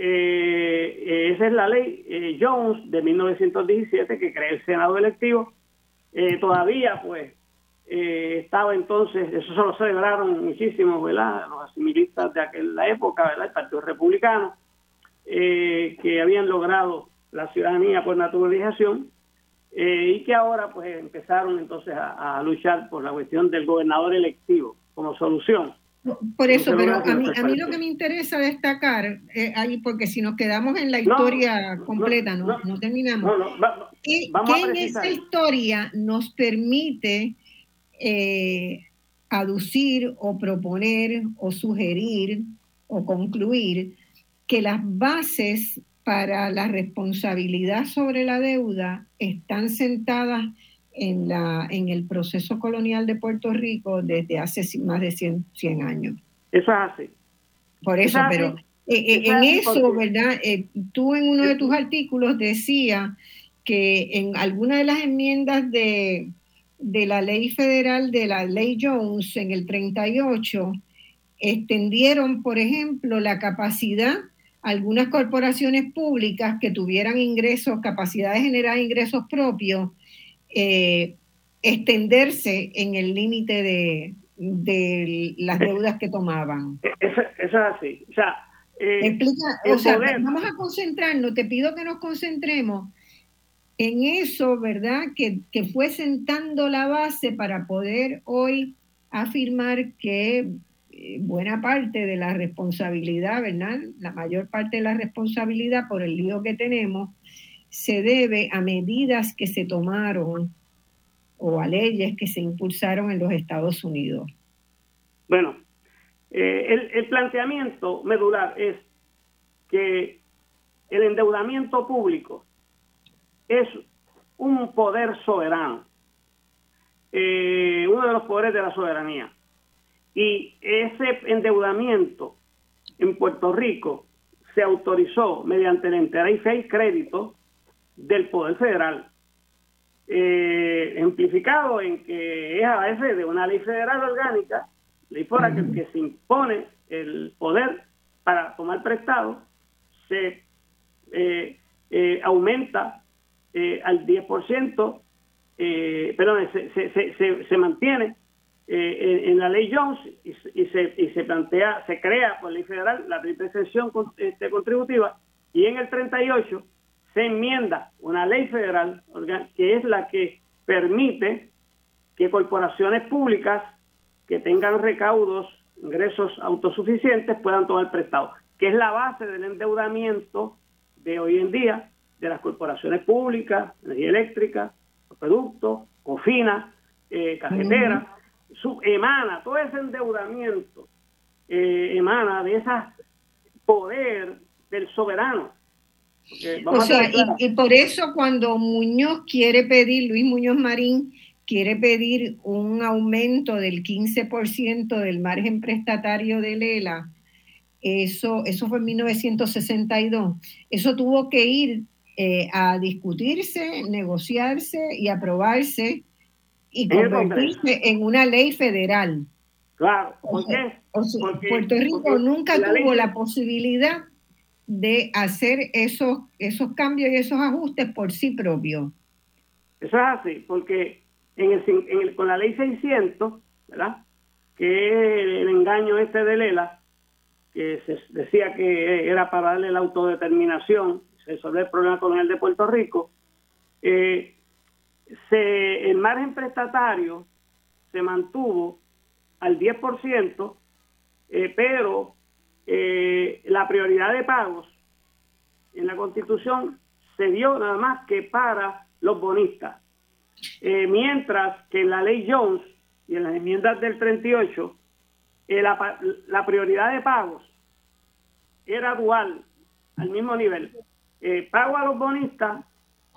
Eh, esa es la ley eh, Jones de 1917 que crea el Senado electivo. Eh, todavía, pues, estaba entonces, eso se lo celebraron muchísimos, ¿verdad? Los asimilistas de aquella época, ¿verdad? El Partido Republicano, que habían logrado la ciudadanía por naturalización y que ahora, pues, empezaron entonces a luchar por la cuestión del gobernador electivo como solución. Por eso, pero a mí, a mí lo que me interesa destacar, eh, ahí, porque si nos quedamos en la historia completa, no, no, terminamos. ¿Qué, en esa historia nos permite eh, aducir o proponer o sugerir o concluir que las bases para la responsabilidad sobre la deuda están sentadas en, la, en el proceso colonial de Puerto Rico desde hace más de 100, años. Eso es así. Por eso, pero eh, eh, en eso, ¿verdad? Eh, tú en uno de tus artículos decía que en alguna de las enmiendas de, de la ley federal, de la ley Jones, en el 38, extendieron, por ejemplo, la capacidad algunas corporaciones públicas que tuvieran ingresos, capacidad de generar ingresos propios, eh, extenderse en el límite de, de, las deudas que tomaban. Eso, es así. O sea, eh, o sea, vamos a concentrarnos, te pido que nos concentremos en eso, ¿verdad? Que, que fue sentando la base para poder hoy afirmar que eh, buena parte de la responsabilidad, ¿verdad? La mayor parte de la responsabilidad por el lío que tenemos se debe a medidas que se tomaron o a leyes que se impulsaron en los Estados Unidos. Bueno, eh, el, planteamiento medular es que el endeudamiento público es un poder soberano, eh, uno de los poderes de la soberanía. Y ese endeudamiento en Puerto Rico se autorizó mediante la interés y crédito del Poder Federal, eh, amplificado en que es a veces de una ley federal orgánica, ley fuera que, que se impone el poder para tomar prestado, se eh, eh, aumenta eh, al 10%, eh, perdón, se, se, se, se mantiene eh, en, la ley Jones y, se, y se plantea, se crea por ley federal la triple exención este, contributiva y en el 38 se enmienda una ley federal que es la que permite que corporaciones públicas que tengan recaudos, ingresos autosuficientes puedan tomar prestado, que es la base del endeudamiento de hoy en día de las corporaciones públicas, energía eléctrica, productos, cofina, eh, cajetera, emana, todo ese endeudamiento eh, emana de ese poder del soberano. O sea, y, por eso cuando Muñoz quiere pedir, Luis Muñoz Marín quiere pedir un aumento del 15% del margen prestatario de Lela, eso, eso fue en 1962, eso tuvo que ir eh, a discutirse, negociarse y aprobarse y convertirse en una ley federal. Claro, Puerto Rico nunca tuvo la posibilidad de hacer esos, esos cambios y esos ajustes por sí propio. Eso es así, porque en el, con la ley 600, ¿verdad? Que es el engaño este de Lela, que se decía que era para darle la autodeterminación, resolver el problema colonial de Puerto Rico, eh, se, el margen prestatario se mantuvo al 10%, eh, pero eh, la prioridad de pagos en la Constitución se dio nada más que para los bonistas, eh, mientras que en la ley Jones y en las enmiendas del 38, la, la, prioridad de pagos era dual, al mismo nivel. pago a los bonistas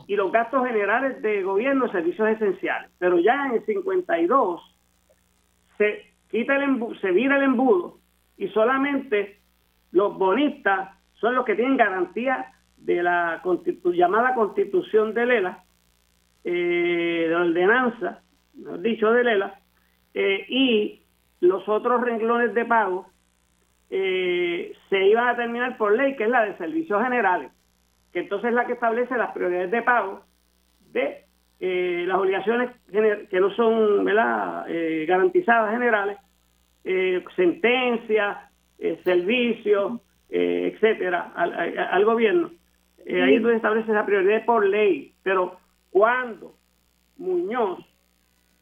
y los gastos generales de gobierno y servicios esenciales. Pero ya en el 52 se quita el se vira el embudo y solamente los bonistas son los que tienen garantía de la llamada constitución de Lela, eh, de ordenanza, mejor dicho, de Lela, eh, y los otros renglones de pago eh, se iban a terminar por ley, que es la de servicios generales que entonces es la que establece las prioridades de pago de eh, las obligaciones que no son eh, garantizadas generales, eh, servicios, etcétera, al, gobierno. ahí es donde establece esa prioridad por ley. Pero cuando Muñoz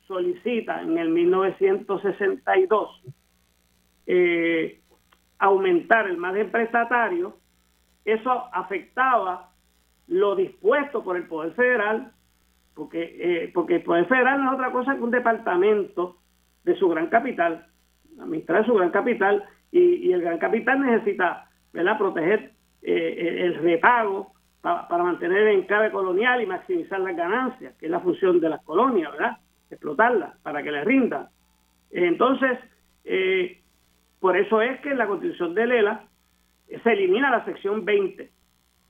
solicita en el 1962 aumentar el margen prestatario, eso afectaba lo dispuesto por el Poder Federal, porque, eh, porque el Poder Federal no es otra cosa que un departamento de su gran capital, administrar su gran capital, y, el gran capital necesita ¿verdad? proteger el repago para, mantener el enclave colonial y maximizar las ganancias, que es la función de las colonias, ¿verdad? Explotarlas para que les rindan. Entonces, eh, por eso es que en la constitución de Lela se elimina la sección 20,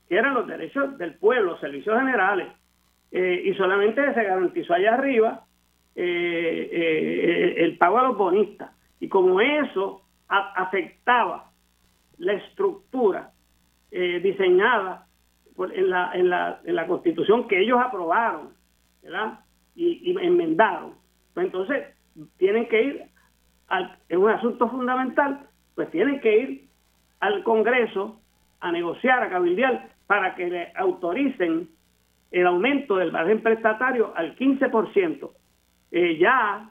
que eran los derechos del pueblo, servicios generales, eh, y solamente se garantizó allá arriba eh, el pago a los bonistas. Y como eso afectaba la estructura diseñada en, la, en, la, en la constitución que ellos aprobaron, ¿verdad? Y, enmendaron. Pues entonces tienen que ir, al, es un asunto fundamental, pues tienen que ir al Congreso a negociar, a cabildear, para que le autoricen el aumento del margen prestatario al 15%, eh, ya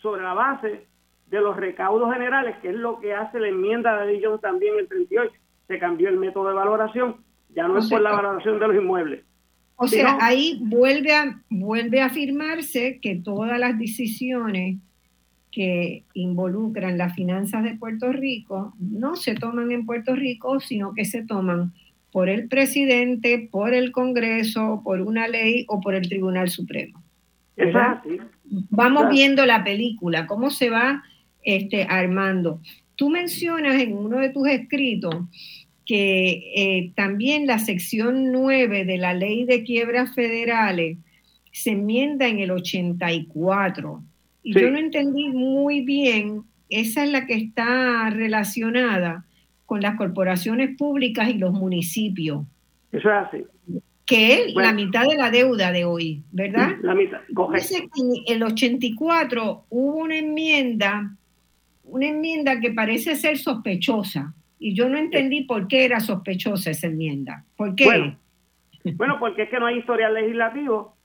sobre la base de los recaudos generales, que es lo que hace la enmienda de Dillon también el 38. Se cambió el método de valoración ya no es por la valoración de los inmuebles. O sea, ahí vuelve a, vuelve a afirmarse que todas las decisiones que involucran las finanzas de Puerto Rico no se toman en Puerto Rico, sino que se toman por el presidente, por el Congreso, por una ley o por el Tribunal Supremo. Vamos viendo la película, cómo se va este, armando. Tú mencionas en uno de tus escritos que eh, también la sección 9 de la ley de quiebras federales se enmienda en el 84. Y yo no entendí muy bien, esa es la que está relacionada con las corporaciones públicas y los municipios. Eso es así. Que es la mitad de la deuda de hoy, ¿verdad? La mitad, En el 84 hubo una enmienda, una enmienda que parece ser sospechosa y yo no entendí por qué era sospechosa esa enmienda. ¿Por qué? Bueno, porque es que no hay historial legislativo.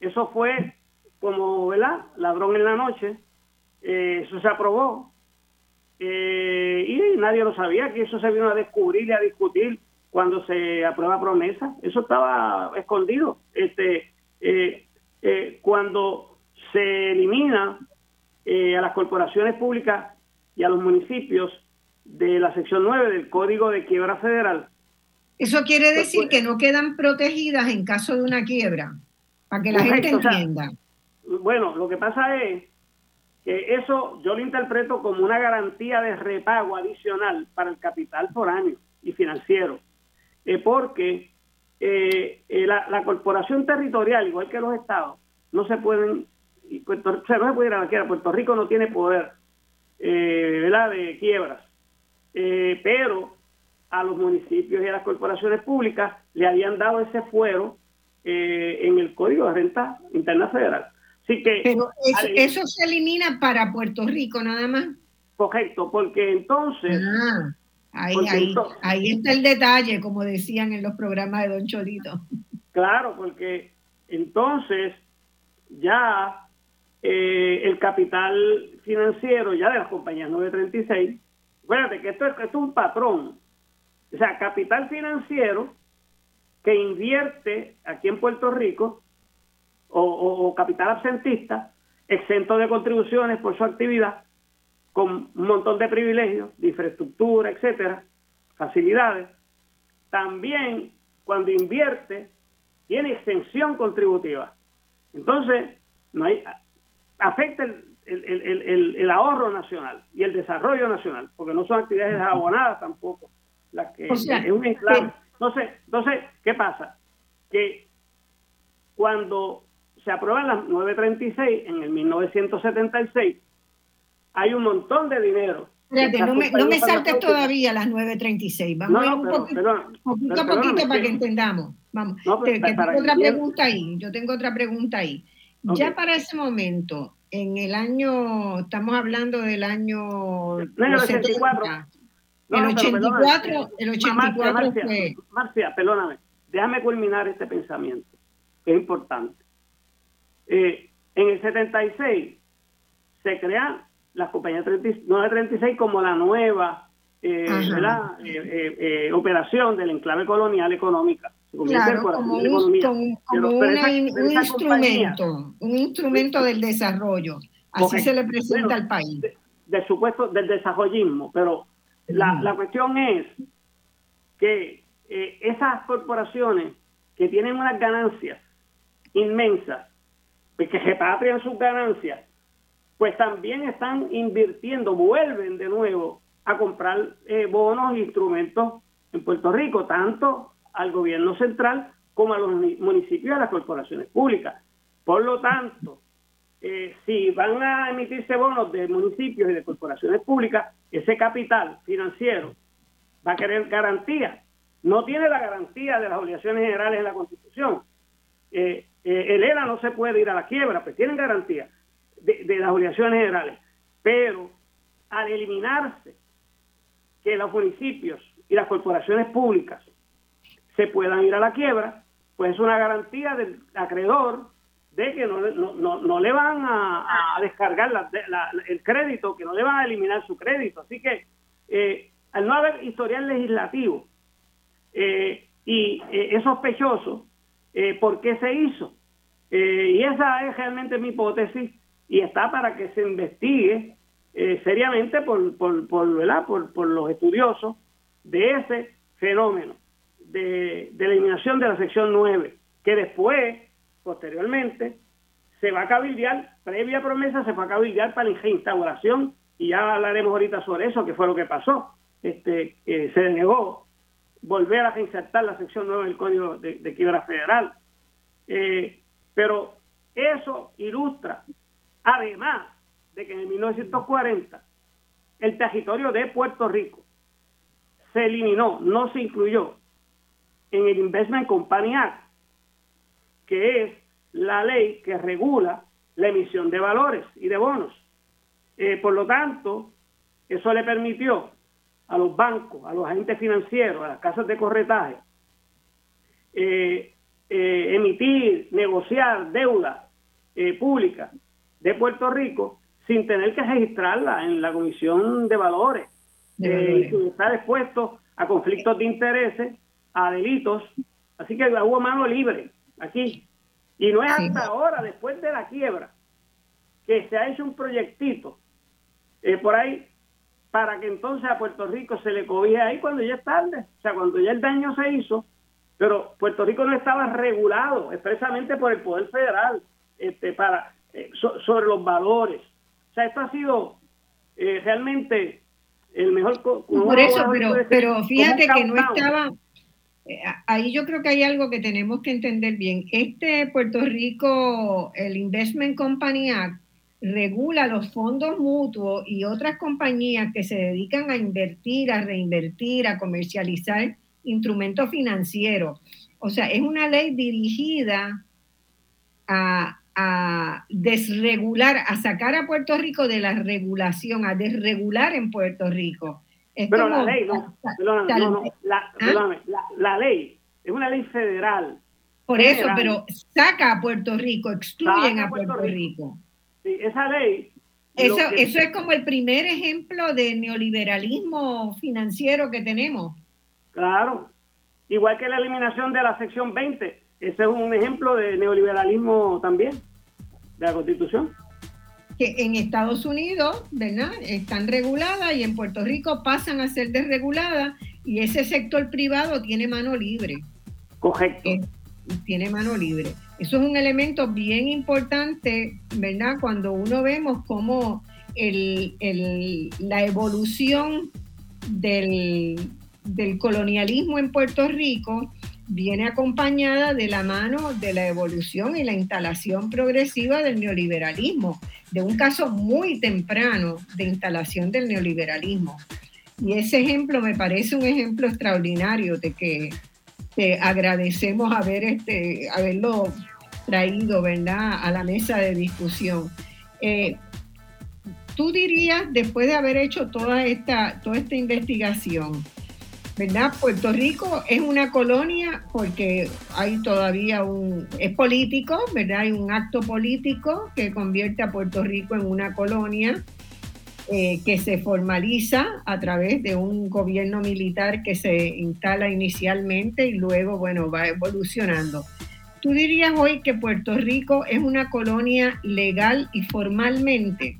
Eso fue como, ¿verdad? Ladrón en la noche. Eh, eso se aprobó. Eh, y nadie lo sabía, que eso se vino a descubrir y a discutir cuando se aprueba promesa. Eso estaba escondido. Este, eh, cuando se elimina a las corporaciones públicas y a los municipios de la sección 9 del Código de Quiebra Federal. Eso quiere decir que no quedan protegidas en caso de una quiebra, para que la gente entienda. bueno, lo que pasa es que eso yo lo interpreto como una garantía de repago adicional para el capital por año y financiero, eh, porque eh, eh, la, corporación territorial, igual que los estados, no se pueden, Puerto, no se puede ir a la quiebra, Puerto Rico no tiene poder ¿verdad? de quiebras eh, pero a los municipios y a las corporaciones públicas le habían dado ese fuero eh, en el Código de Renta Interna Federal. Así que, pero eso, se elimina para Puerto Rico nada más. Correcto, porque entonces... Ah, ahí, ahí, ahí está el detalle, como decían en los programas de Don Cholito. Claro, porque entonces ya eh, el capital financiero ya de las compañías 936 Acuérdate que esto es, un patrón. O sea, capital financiero que invierte aquí en Puerto Rico o, capital absentista, exento de contribuciones por su actividad, con un montón de privilegios, de infraestructura, etcétera, facilidades. También cuando invierte tiene extensión contributiva. Entonces, no hay afecta el, el, ahorro nacional y el desarrollo nacional, porque no son actividades abonadas tampoco, las que es un enclave. Entonces, entonces, ¿qué pasa? Que cuando se aprueban las 936 en el 1976, hay un montón de dinero. Espérate, no me, no me saltes todavía las 936. Vamos a ir un poquito, para que entendamos. Vamos, tengo otra pregunta ahí. Yo tengo otra pregunta ahí. Ya para ese momento, en el año, estamos hablando del año... el 84. el 84, el 84 Marcia, fue... Marcia, perdóname, déjame culminar este pensamiento, que es importante. Eh, en el 76 se crean las compañías 936 como la nueva eh, eh, operación del enclave colonial económica Claro, como, un, instrumento, un instrumento del desarrollo. Así se le presenta al país. De, supuesto, del desarrollismo, pero la, la cuestión es que eh, esas corporaciones que tienen unas ganancias inmensas, pues que repatrian sus ganancias, pues también están invirtiendo, vuelven de nuevo a comprar eh, bonos e instrumentos en Puerto Rico, tanto al gobierno central como a los municipios y a las corporaciones públicas. Por lo tanto, eh, si van a emitirse bonos de municipios y de corporaciones públicas, ese capital financiero va a querer garantía. No tiene la garantía de las obligaciones generales en la Constitución. Eh, el ERA no se puede ir a la quiebra, pues tienen garantía de, las obligaciones generales. Pero al eliminarse que los municipios y las corporaciones públicas se puedan ir a la quiebra, pues es una garantía del acreedor de que no, no, no, le van a, descargar el crédito, que no le van a eliminar su crédito. Así que eh, al no haber historial legislativo eh, y eh, es sospechoso, ¿por qué se hizo? y esa es realmente mi hipótesis y está para que se investigue eh, seriamente por, por, por, por, los estudiosos de ese fenómeno de, de, eliminación de la sección 9, que después, posteriormente, se va a cabildear, previa promesa, se va a cabildear para la instauración, y ya hablaremos ahorita sobre eso, que fue lo que pasó. Este, se denegó volver a reinsertar la sección 9 del Código de, Quiebra Federal. Eh, pero eso ilustra Además de que en 1940 el territorio de Puerto Rico se eliminó, no se incluyó en el Investment Company Act, que es la ley que regula la emisión de valores y de bonos. Eh, por lo tanto, eso le permitió a los bancos, a los agentes financieros, a las casas de corretaje, eh, eh, emitir, negociar deuda pública de Puerto Rico sin tener que registrarla en la Comisión de Valores, eh, y estar expuesto a conflictos de intereses, a delitos. Así que hubo mano libre aquí. Y no es hasta ahora, después de la quiebra, que se ha hecho un proyectito eh, por ahí para que entonces a Puerto Rico se le cobije ahí cuando ya es tarde, o sea, cuando ya el daño se hizo, pero Puerto Rico no estaba regulado expresamente por el Poder Federal este, para eh, sobre los valores. O sea, esto ha sido eh, realmente el mejor... Por eso, pero, pero fíjate que no estaba... Eh, ahí yo creo que hay algo que tenemos que entender bien. Este Puerto Rico, el Investment Company Act, regula los fondos mutuos y otras compañías que se dedican a invertir, a reinvertir, a comercializar instrumentos financieros. O sea, es una ley dirigida a, a desregular, a sacar a Puerto Rico de la regulación, a desregular en Puerto Rico. Pero la ley, no, la, ley es una ley federal. Por eso, pero saca a Puerto Rico, excluyen a Puerto, Rico. Sí, esa ley. Eso, eso es como el primer ejemplo de neoliberalismo financiero que tenemos. Claro, igual que la eliminación de la sección 20 ese es un ejemplo de neoliberalismo también, de la Constitución. Que en Estados Unidos, ¿verdad? Están reguladas y en Puerto Rico pasan a ser desreguladas y ese sector privado tiene mano libre. Correcto. Eh, tiene mano libre. Eso es un elemento bien importante, ¿verdad? Cuando uno vemos cómo el, la evolución del, del colonialismo en Puerto Rico viene acompañada de la mano de la evolución y la instalación progresiva del neoliberalismo, de un caso muy temprano de instalación del neoliberalismo. Y ese ejemplo me parece un ejemplo extraordinario de que te agradecemos haber este, haberlo traído ¿verdad? a la mesa de discusión. Eh, tú dirías, después de haber hecho toda esta, toda esta investigación, ¿verdad? Puerto Rico es una colonia porque hay todavía un, es político, ¿verdad? Hay un acto político que convierte a Puerto Rico en una colonia eh, que se formaliza a través de un gobierno militar que se instala inicialmente y luego, bueno, va evolucionando. ¿Tú dirías hoy que Puerto Rico es una colonia legal y formalmente?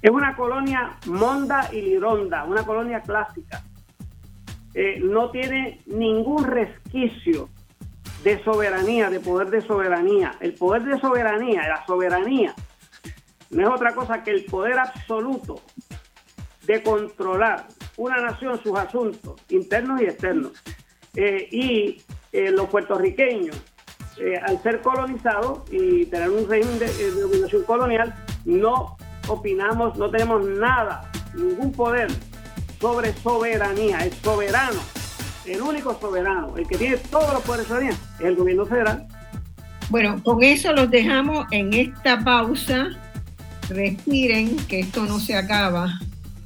Es una colonia monda y lironda, una colonia clásica eh, no tiene ningún resquicio de soberanía, de poder de soberanía. El poder de soberanía, la soberanía, no es otra cosa que el poder absoluto de controlar una nación, sus asuntos internos y externos. Eh, y eh, los puertorriqueños, al ser colonizados y tener un régimen de, de dominación colonial, no opinamos, no tenemos nada, ningún poder sobre soberanía, es soberano, el único soberano, el que tiene todos los poderes de soberanía, es el gobierno federal. Bueno, con eso los dejamos en esta pausa. Respiren, que esto no se acaba,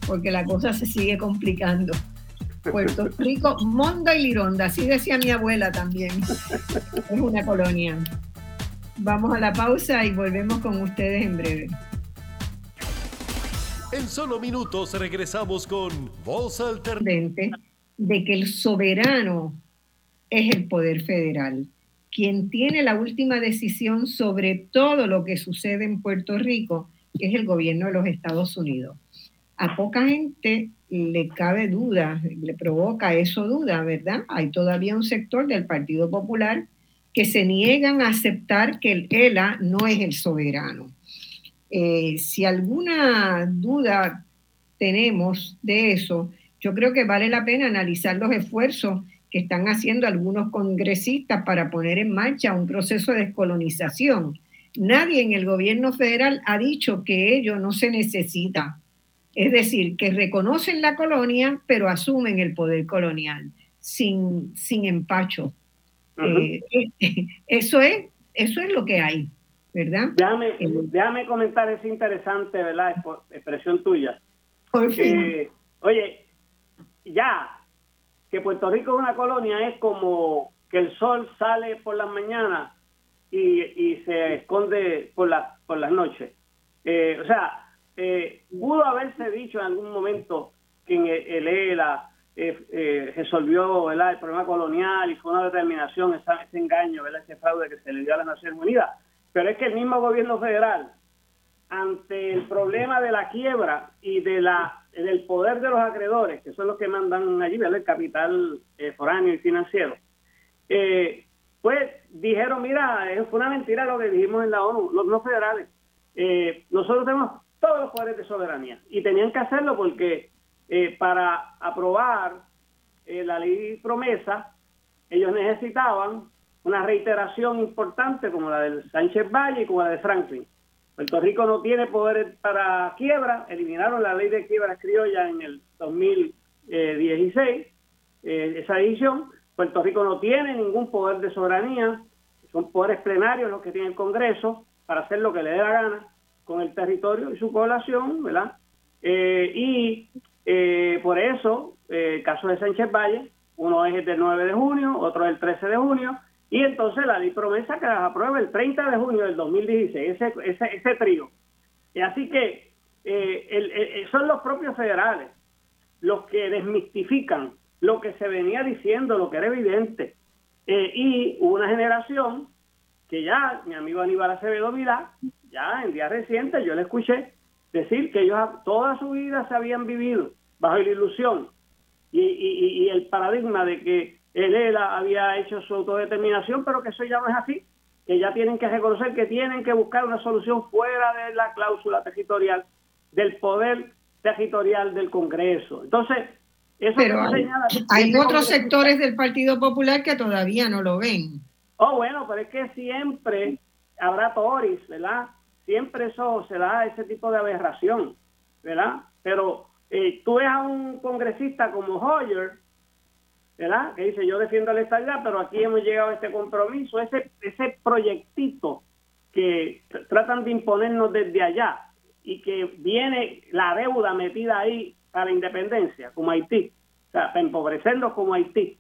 porque la cosa se sigue complicando. Puerto Rico, Monda y Lironda, así decía mi abuela también. Es una colonia. Vamos a la pausa y volvemos con ustedes en breve. En solo minutos regresamos con Voz Alternativa. De que el soberano es el poder federal, quien tiene la última decisión sobre todo lo que sucede en Puerto Rico, es el gobierno de los Estados Unidos. A poca gente le cabe duda, le provoca eso duda, ¿verdad? Hay todavía un sector del Partido Popular que se niegan a aceptar que el ELA no es el soberano. Eh, si alguna duda tenemos de eso, yo creo que vale la pena analizar los esfuerzos que están haciendo algunos congresistas para poner en marcha un proceso de descolonización. Nadie en el gobierno federal ha dicho que ello no se necesita. Es decir, que reconocen la colonia, pero asumen el poder colonial, sin, sin empacho. Eh, eso, es, eso es lo que hay. ¿Verdad? Déjame, eh, déjame comentar esa interesante, ¿verdad? Expresión tuya. oye, ya, que Puerto Rico es una colonia es como que el sol sale por las mañanas y, se esconde por, la, por las noches. Eh, o sea, eh, pudo haberse dicho en algún momento que en el ELA resolvió ¿verdad? el problema colonial y fue una determinación, ese, ese engaño, ¿verdad? ese fraude que se le dio a las Naciones Unidas pero es que el mismo gobierno federal, ante el problema de la quiebra y de la del poder de los acreedores, que son los que mandan allí, el capital eh, foráneo y financiero, eh, pues dijeron, mira, fue una mentira lo que dijimos en la ONU, los no federales. Eh, nosotros tenemos todos los poderes de soberanía y tenían que hacerlo porque para aprobar la ley promesa, ellos necesitaban una reiteración importante como la del Sánchez Valle y como la de Franklin. Puerto Rico no tiene poder para quiebra, eliminaron la ley de quiebra criolla en el 2016, eh, esa edición. Puerto Rico no tiene ningún poder de soberanía, son poderes plenarios los que tiene el Congreso para hacer lo que le dé la gana con el territorio y su población, ¿verdad? Eh, y eh, por eso, el caso de Sánchez Valle, uno es el del 9 de junio, otro es el 13 de junio, y entonces la ley promesa que las aprueba el 30 de junio del 2016, ese, ese, ese trío. Y así que eh, el, son los propios federales los que desmistifican lo que se venía diciendo, lo que era evidente. Eh, y una generación que ya, mi amigo Aníbal Acevedo Vilá, ya en días recientes yo le escuché decir que ellos toda su vida se habían vivido bajo la ilusión y, y el paradigma de que el ELA había hecho su autodeterminación, pero que eso ya no es así, que ya tienen que reconocer que tienen que buscar una solución fuera de la cláusula territorial, del poder territorial del Congreso. Entonces, eso pero hay, hay otros sectores del Partido Popular que todavía no lo ven. Oh, bueno, pero es que siempre habrá Tories, ¿verdad? Siempre eso se da ese tipo de aberración, ¿verdad? Pero eh, tú ves a un congresista como Hoyer, ¿verdad? Que dice, yo defiendo la estabilidad, pero aquí hemos llegado a este compromiso, ese, ese proyectito que tratan de imponernos desde allá y que viene la deuda metida ahí para la independencia, como Haití, o sea, para empobrecernos como Haití.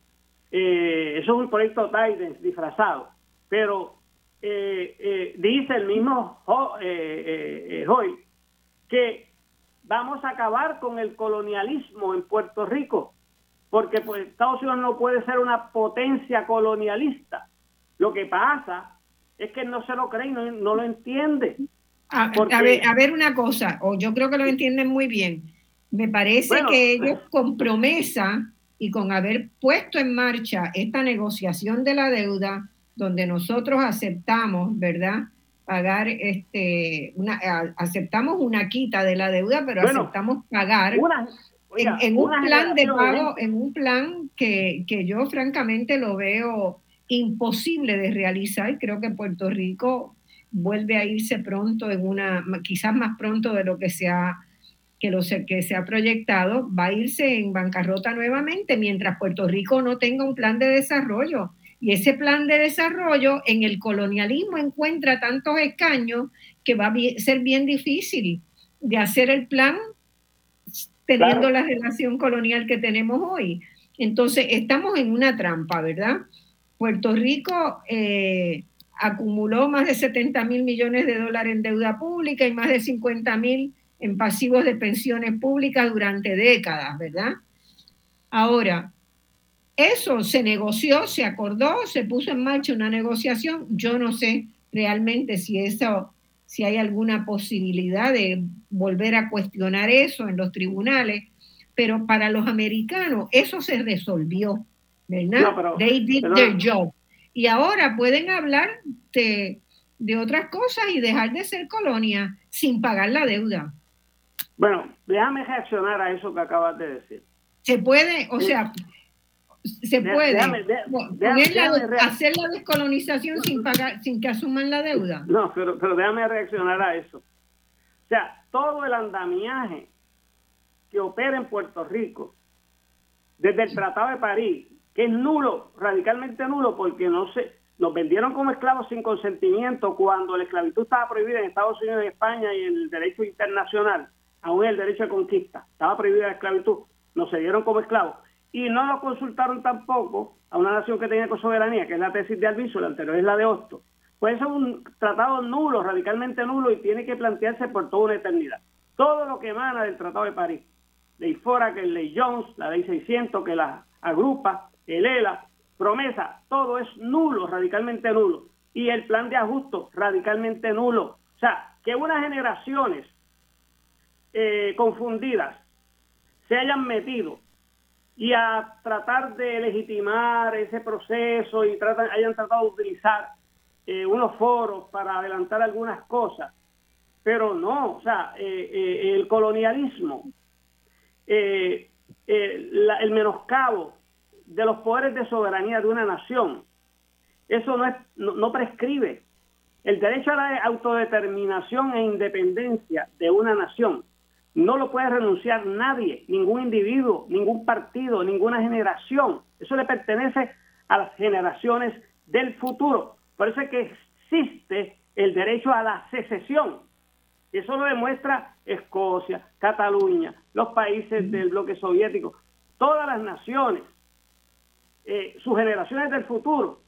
Eh, eso es un proyecto Titans disfrazado, pero eh, eh, dice el mismo Hoy que vamos a acabar con el colonialismo en Puerto Rico porque pues, Estados Unidos no puede ser una potencia colonialista. Lo que pasa es que no se lo cree y no, lo entiende. A, ver, una cosa, o yo creo que lo entienden muy bien. Me parece que ellos con promesa y con haber puesto en marcha esta negociación de la deuda, donde nosotros aceptamos, ¿verdad? Pagar, este, una, aceptamos una quita de la deuda, pero aceptamos pagar en, un plan de pago, en un plan que, que yo francamente lo veo imposible de realizar. Creo que Puerto Rico vuelve a irse pronto en una, quizás más pronto de lo que se ha, que lo que se ha proyectado, va a irse en bancarrota nuevamente mientras Puerto Rico no tenga un plan de desarrollo. Y ese plan de desarrollo en el colonialismo encuentra tantos escaños que va a ser bien difícil de hacer el plan teniendo la relación colonial que tenemos hoy. Entonces, estamos en una trampa, ¿verdad? Puerto Rico eh, acumuló más de 70 mil millones de dólares en deuda pública y más de 50 mil en pasivos de pensiones públicas durante décadas, ¿verdad? Ahora, eso se negoció, se acordó, se puso en marcha una negociación. Yo no sé realmente si eso, si hay alguna posibilidad de volver a cuestionar eso en los tribunales, pero para los americanos eso se resolvió, ¿verdad? They did their job. Y ahora pueden hablar de, otras cosas y dejar de ser colonia sin pagar la deuda. Bueno, déjame reaccionar a eso que acabas de decir. Se puede, o sea, se puede hacer la descolonización sin pagar, sin que asuman la deuda. No, pero, pero déjame reaccionar a eso. O sea, todo el andamiaje que opera en Puerto Rico, desde el Tratado de París, que es nulo, radicalmente nulo, porque no se, nos vendieron como esclavos sin consentimiento cuando la esclavitud estaba prohibida en Estados Unidos, en España y en el derecho internacional, aún el derecho de conquista, estaba prohibida la esclavitud, nos se dieron como esclavos. Y no lo consultaron tampoco a una nación que tenía soberanía, que es la tesis de Alviso, la anterior es la de Hosto. Pues es un tratado nulo, radicalmente nulo, y tiene que plantearse por toda una eternidad. Todo lo que emana del Tratado de París, ley Fora, que es ley Jones, la ley 600, que la agrupa, el ELA, promesa, todo es nulo, radicalmente nulo. Y el plan de ajuste, radicalmente nulo. O sea, que unas generaciones eh, confundidas se hayan metido y a tratar de legitimar ese proceso y tratan, hayan tratado de utilizar eh, unos foros para adelantar algunas cosas. Pero no, o sea, eh, el colonialismo, el menoscabo de los poderes de soberanía de una nación. Eso no, es, no, prescribe. El derecho a la autodeterminación e independencia de una nación no lo puede renunciar nadie, ningún individuo, ningún partido, ninguna generación. Eso le pertenece a las generaciones del futuro. Por eso es que existe el derecho a la secesión. Eso lo demuestra Escocia, Cataluña, los países del bloque soviético, todas las naciones eh, sus generaciones del futuro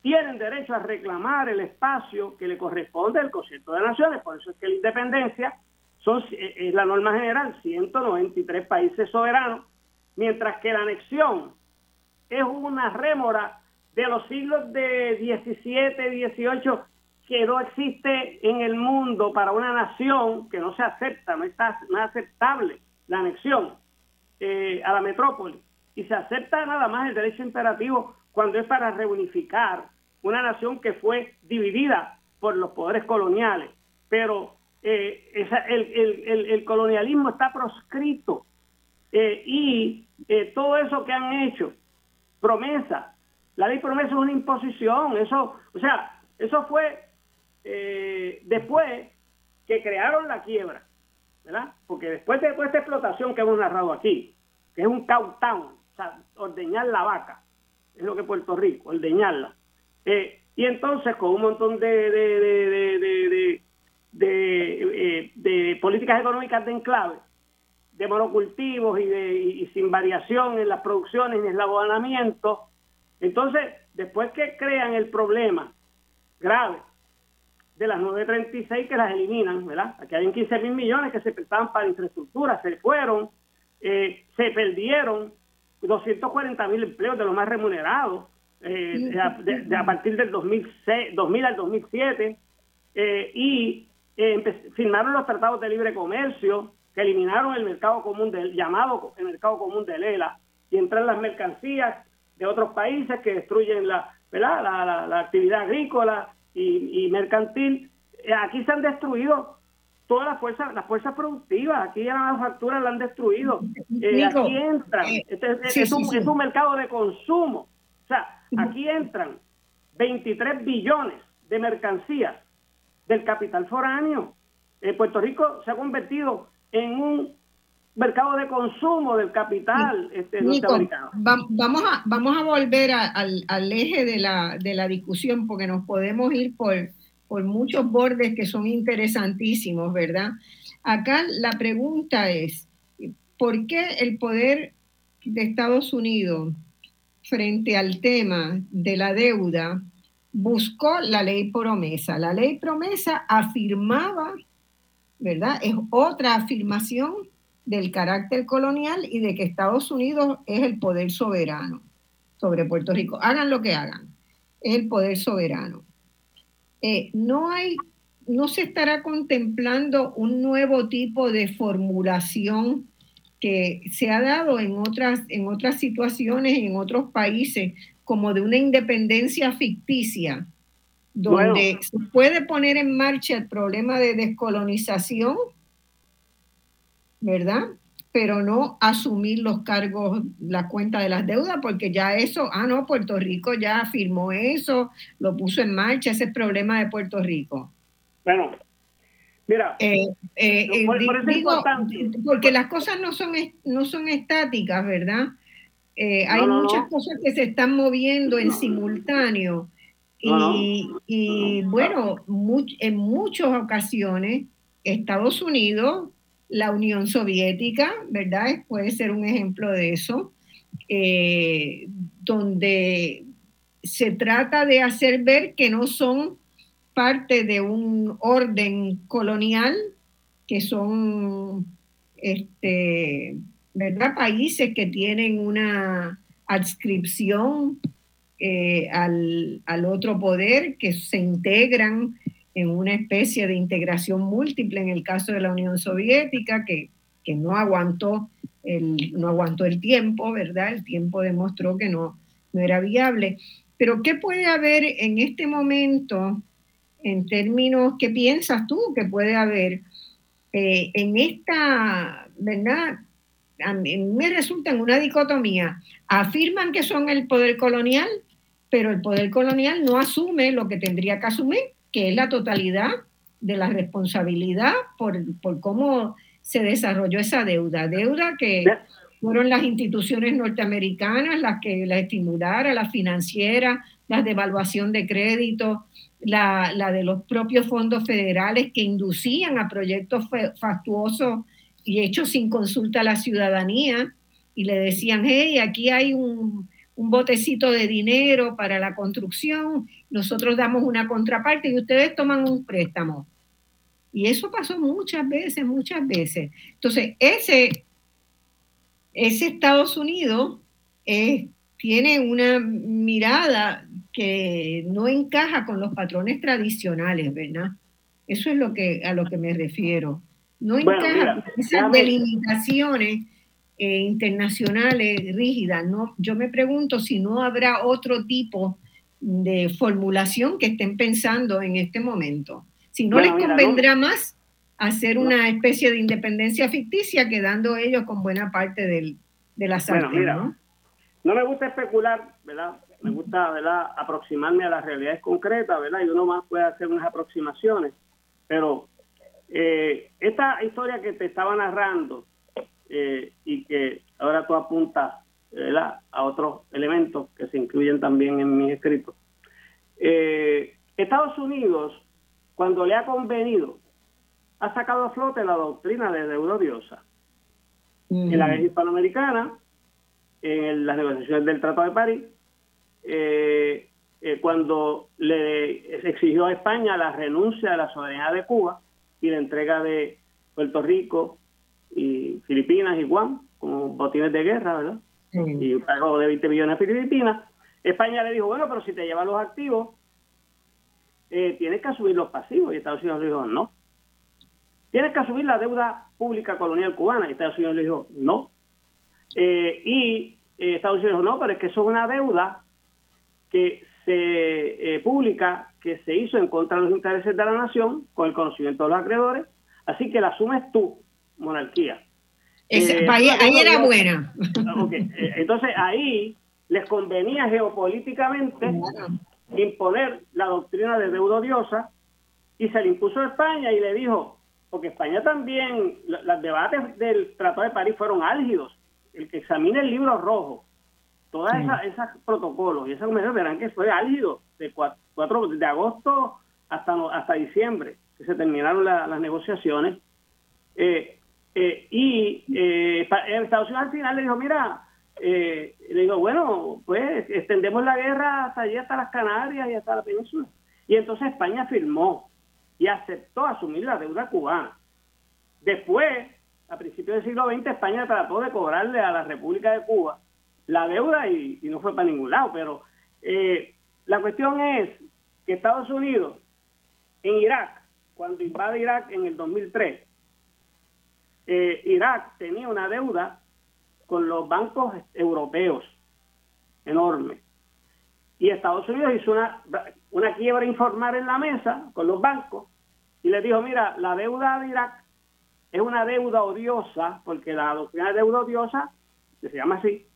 tienen derecho a reclamar el espacio que le corresponde al concierto de naciones. Por eso es que la independencia son, eh, es la norma general, 193 países soberanos, mientras que la anexión es una rémora de los siglos de 17, 18, que no existe en el mundo para una nación que no se acepta, no, está, no es aceptable la anexión eh, a la metrópoli y se acepta nada más el derecho imperativo cuando es para reunificar una nación que fue dividida por los poderes coloniales. Pero eh, el, colonialismo está proscrito eh, y eh, todo eso que han hecho, promesa, la ley promesa es una imposición, eso, o sea, eso fue después que crearon la quiebra, ¿verdad? Porque después de, esta explotación que hemos narrado aquí, que es un countdown, o sea, ordeñar la vaca, es lo que Puerto Rico, ordeñarla. Eh, y entonces con un montón de, de, de, de, políticas económicas de enclave, de monocultivos y, de, y, sin variación en las producciones ni en el abonamiento, entonces después que crean el problema grave de las 936 que las eliminan, ¿verdad? Aquí hay 15 mil millones que se prestaban para infraestructura, se fueron, eh, se perdieron 240 mil empleos de los más remunerados eh, de, a partir del 2006, 2000 al 2007 eh, y eh, firmaron los tratados de libre comercio que eliminaron el mercado común del llamado el mercado común de Lela y entran las mercancías de otros países que destruyen la, La, la, actividad agrícola y, mercantil. Eh, aquí se han destruido todas las fuerzas, las fuerzas productivas, aquí ya la manufactura la han destruido. Eh, aquí entran, eh, este, es, un, es un mercado de consumo. O sea, aquí entran 23 billones de mercancías del capital foráneo. Puerto Rico se ha convertido en un mercado de consumo del capital este, norteamericano. vamos, a, vamos a volver al, al, eje de la, de la discusión porque nos podemos ir por, por muchos bordes que son interesantísimos, ¿verdad? Acá la pregunta es, ¿por qué el poder de Estados Unidos frente al tema de la deuda buscó la ley promesa? La ley promesa afirmaba, ¿verdad? Es otra afirmación del carácter colonial y de que Estados Unidos es el poder soberano sobre Puerto Rico. Hagan lo que hagan, es el poder soberano. Eh, no hay, no se estará contemplando un nuevo tipo de formulación que se ha dado en otras, en otras situaciones, en otros países, como de una independencia ficticia, donde se puede poner en marcha el problema de descolonización ¿verdad? Pero no asumir los cargos, la cuenta de las deudas, porque ya eso, ah, no, Puerto Rico ya firmó eso, lo puso en marcha, ese es problema de Puerto Rico. Bueno, mira, eh, eh, eh, porque las cosas no son, no son estáticas, ¿verdad? hay muchas cosas que se están moviendo en simultáneo. Y, y bueno, en muchas ocasiones Estados Unidos la Unión Soviética, ¿verdad? Puede ser un ejemplo de eso, eh, donde se trata de hacer ver que no son parte de un orden colonial, que son este, ¿verdad? países que tienen una adscripción eh, al, al, otro poder, que se integran en una especie de integración múltiple en el caso de la Unión Soviética, que, no, aguantó el, no aguantó el tiempo, ¿verdad? El tiempo demostró que no, no era viable. Pero ¿qué puede haber en este momento en términos, qué piensas tú que puede haber eh, en esta, ¿verdad? A mí me resulta en una dicotomía. Afirman que son el poder colonial, pero el poder colonial no asume lo que tendría que asumir, que es la totalidad de la responsabilidad por, cómo se desarrolló esa deuda. Deuda que fueron las instituciones norteamericanas las que la estimularon, las financieras, las de evaluación de crédito, la, de los propios fondos federales que inducían a proyectos fastuosos y hechos sin consulta a la ciudadanía y le decían, hey, aquí hay un, un botecito de dinero para la construcción, nosotros damos una contraparte y ustedes toman un préstamo. Y eso pasó muchas veces, muchas veces. Entonces, ese, ese Estados Unidos eh, tiene una mirada que no encaja con los patrones tradicionales, ¿verdad? Eso es lo que, a lo que me refiero. No encaja con esas delimitaciones eh, internacionales rígidas. No, yo me pregunto si no habrá otro tipo de formulación que estén pensando en este momento. Si no les convendrá más hacer una especie de independencia ficticia, quedando ellos con buena parte del, de la ¿no? ¿no? me gusta especular, ¿verdad? Me gusta, ¿verdad? Aproximarme a las realidades concretas, ¿verdad? Y uno más puede hacer unas aproximaciones. Pero eh, esta historia que te estaba narrando, eh, y que ahora tú apuntas a otros elementos que se incluyen también en mi escrito. Eh, Estados Unidos, cuando le ha convenido, ha sacado a flote la doctrina de deuda odiosa. En la guerra hispanoamericana, en las negociaciones del Tratado de París, eh, cuando le exigió a España la renuncia de la soberanía de Cuba y la entrega de Puerto Rico y Filipinas y Guam como botines de guerra, ¿verdad? Y un pago de 20 millones a Filipinas. España le dijo, bueno, pero si te llevan los activos, eh, tienes que asumir los pasivos. Y Estados Unidos le dijo, no. Tienes que asumir la deuda pública colonial cubana. Y Estados Unidos le dijo, no. Eh, y eh, Estados Unidos dijo, no, pero es que eso es una deuda que se eh, publica, que se hizo en contra de los intereses de la nación, con el conocimiento de los acreedores, así que la asumes tú, monarquía. Eh, ahí, era buena. Entonces ahí les convenía geopolíticamente imponer la doctrina de deuda odiosa y se le impuso a España y le dijo, porque España también, los debates del Tratado de París fueron álgidos. El que examine el libro rojo, todos esos protocolos y esas convenciones verán que fue álgido de 4, de agosto hasta, hasta diciembre, que se terminaron las negociaciones. Eh, eh, y eh, Estados Unidos al final le dijo, mira, eh, le digo, bueno, pues extendemos la guerra hasta allí, hasta las Canarias y hasta la península. Y entonces España firmó y aceptó asumir la deuda cubana. Después, a principios del siglo XX, España trató de cobrarle a la República de Cuba la deuda y, no fue para ningún lado. Pero eh, la cuestión es que Estados Unidos, en Irak, cuando invade Irak en el 2003, eh, Irak tenía una deuda con los bancos europeos enorme. Y Estados Unidos hizo una, una quiebra informal en la mesa con los bancos y les dijo, mira, la deuda de Irak es una deuda odiosa, porque la doctrina de deuda odiosa, que se llama así,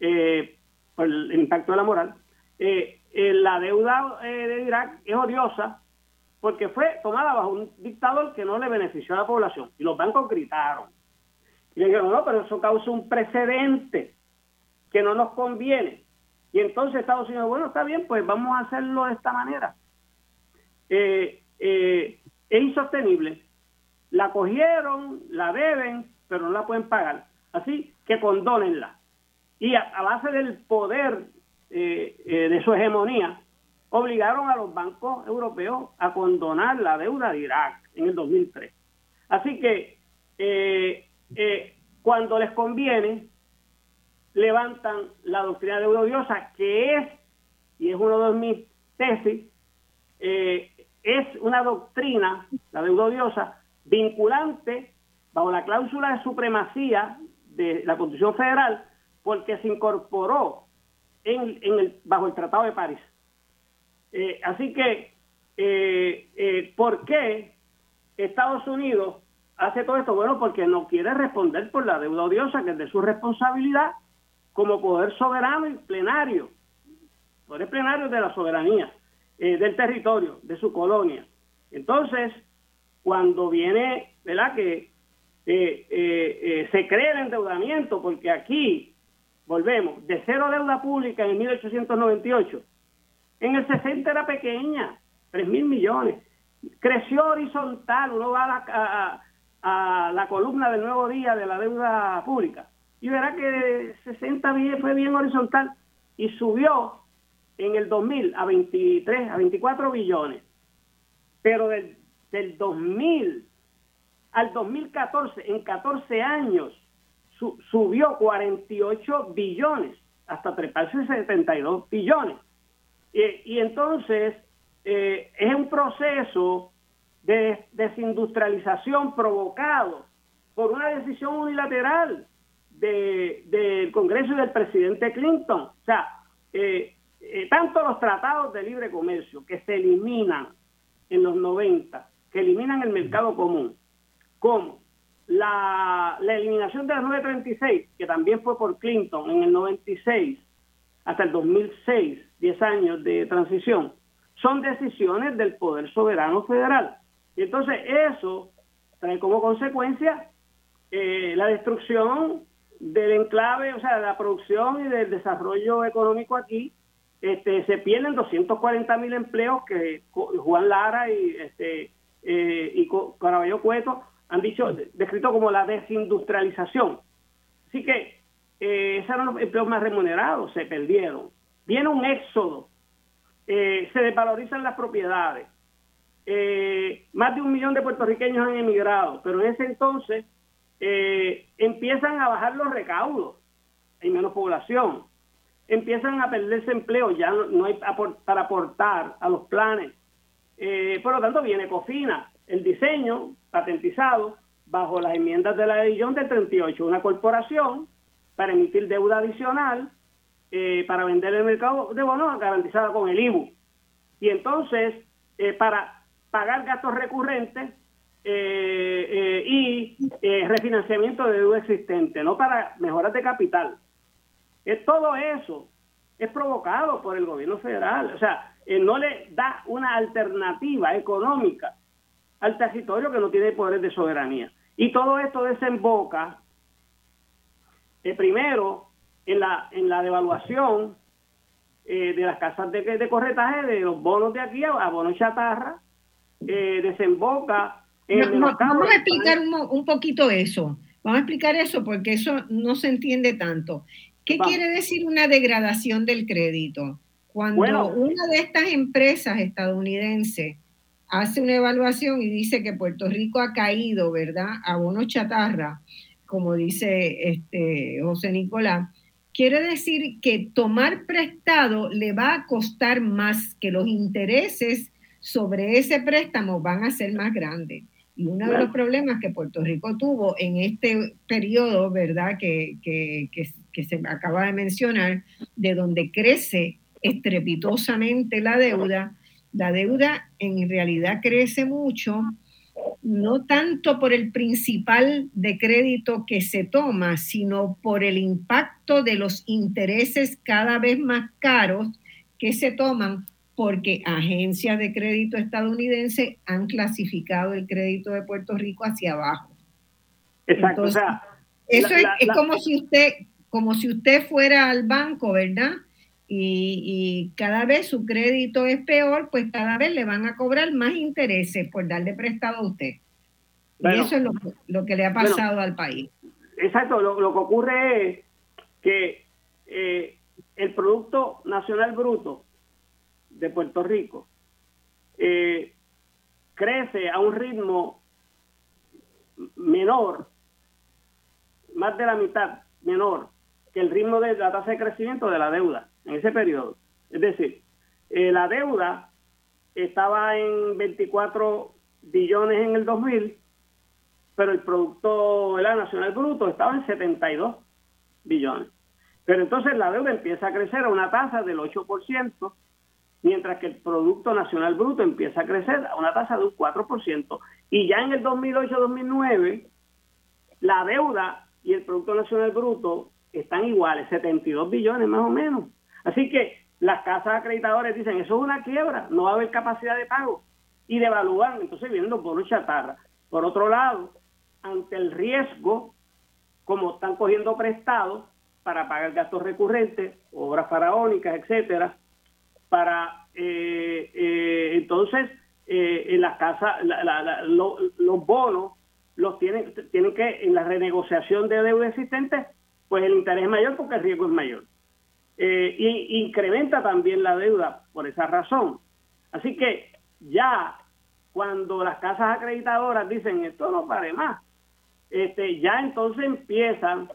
eh, por el impacto de la moral, eh, eh, la deuda de Irak es odiosa porque fue tomada bajo un dictador que no le benefició a la población. Y los bancos gritaron. Y le dijeron, no, pero eso causa un precedente que no nos conviene. Y entonces Estados Unidos, bueno, está bien, pues vamos a hacerlo de esta manera. Eh, eh, es insostenible. La cogieron, la deben, pero no la pueden pagar. Así que condónenla. Y a, base del poder eh, de su hegemonía, obligaron a los bancos europeos a condonar la deuda de Irak en el 2003. Así que eh, eh, cuando les conviene, levantan la doctrina de deuda que es, y es uno de mis tesis, eh, es una doctrina, la deuda odiosa, vinculante bajo la cláusula de supremacía de la Constitución Federal, porque se incorporó en, el, bajo el Tratado de París. Eh, así que, eh, eh, ¿por qué Estados Unidos hace todo esto? Bueno, porque no quiere responder por la deuda odiosa, que es de su responsabilidad como poder soberano y plenario, poder plenario de la soberanía, del territorio, de su colonia. Entonces, cuando viene, ¿verdad? Que se cree el endeudamiento, porque aquí, volvemos, de cero deuda pública en 1898 en el 60 era pequeña, 3 mil millones. Creció horizontal, uno va a la, la columna del nuevo día de la deuda pública y verá que 60 fue bien horizontal y subió en el 2000 a 23, a 24 billones. Pero del, del 2000 al 2014, en 14 años, subió 48 billones hasta treparse 72 billones. Y, entonces eh, es un proceso de desindustrialización provocado por una decisión unilateral del Congreso y del presidente Clinton. O sea, eh, eh, tanto los tratados de libre comercio que se eliminan en los 90, que eliminan el mercado común, como la, la eliminación de la 936, que también fue por Clinton en el 96, hasta el 2006, 10 años de transición, son decisiones del Poder Soberano Federal. Y entonces eso trae como consecuencia eh, la destrucción del enclave, o sea, de la producción y del desarrollo económico aquí. Este, se pierden 240 mil empleos que Juan Lara y este eh, y Caraballo Cueto han dicho, descrito como la desindustrialización. Así que eh, esos eran los empleos más remunerados, se perdieron. Viene un éxodo, eh, se desvalorizan las propiedades. Eh, más de un millón de puertorriqueños han emigrado, pero en ese entonces eh, empiezan a bajar los recaudos, hay menos población, empiezan a perderse empleo, ya no, hay para aportar a los planes. por lo tanto, viene Cofina, el diseño patentizado bajo las enmiendas de la edición del 38, una corporación para emitir deuda adicional eh, para vender el mercado de bonos garantizada con el IBU. Y entonces, eh, para pagar gastos recurrentes eh, y refinanciamiento de deuda existente, no para mejoras de capital. Es todo eso es provocado por el gobierno federal. O sea, no le da una alternativa económica al territorio que no tiene poderes de soberanía. Y todo esto desemboca, primero, en la, en la devaluación eh, de las casas de, de, corretaje, de los bonos de aquí a, bonos chatarra, eh, desemboca en Vamos a explicar un, un, poquito eso. Vamos a explicar eso porque eso no se entiende tanto. ¿Qué quiere decir una degradación del crédito? Cuando una de estas empresas estadounidenses hace una evaluación y dice que Puerto Rico ha caído, ¿verdad?, a bonos chatarra, como dice este José Nicolás, quiere decir que tomar prestado le va a costar más, que los intereses sobre ese préstamo van a ser más grandes. Y uno de los problemas que Puerto Rico tuvo en este periodo, ¿verdad?, que, que, que, se acaba de mencionar, de donde crece estrepitosamente la deuda, la deuda en realidad crece mucho no tanto por el principal de crédito que se toma, sino por el impacto de los intereses cada vez más caros que se toman porque agencias de crédito estadounidense han clasificado el crédito de Puerto Rico hacia abajo. Exacto. eso es, es como si usted, como si usted fuera al banco, ¿verdad? Y, cada vez su crédito es peor, pues cada vez le van a cobrar más intereses por darle prestado a usted. y eso es lo, que le ha pasado al país. Exacto, lo, que ocurre es que eh, el Producto Nacional Bruto de Puerto Rico eh, crece a un ritmo menor, más de la mitad menor que el ritmo de la tasa de crecimiento de la deuda en ese periodo. Es decir, eh, la deuda estaba en 24 billones en el 2000, pero el Producto Nacional Bruto estaba en 72 billones. Pero entonces la deuda empieza a crecer a una tasa del 8%, mientras que el Producto Nacional Bruto empieza a crecer a una tasa de un 4%. Y ya en el 2008-2009, la deuda y el Producto Nacional Bruto están iguales, 72 billones más o menos. Así que las casas acreditadoras dicen, eso es una quiebra, no va a haber capacidad de pago. Y devalúan, entonces vienen los bonos chatarra. Por otro lado, ante el riesgo, como están cogiendo prestados para pagar gastos recurrentes, obras faraónicas, etcétera, para eh, eh, entonces eh, en las casas, los bonos los tienen, tienen que, en la renegociación de deuda existente, pues el interés es mayor porque el riesgo es mayor eh, y incrementa también la deuda por esa razón. Así que ya cuando las casas acreditadoras dicen esto no pare más, este, ya entonces empiezan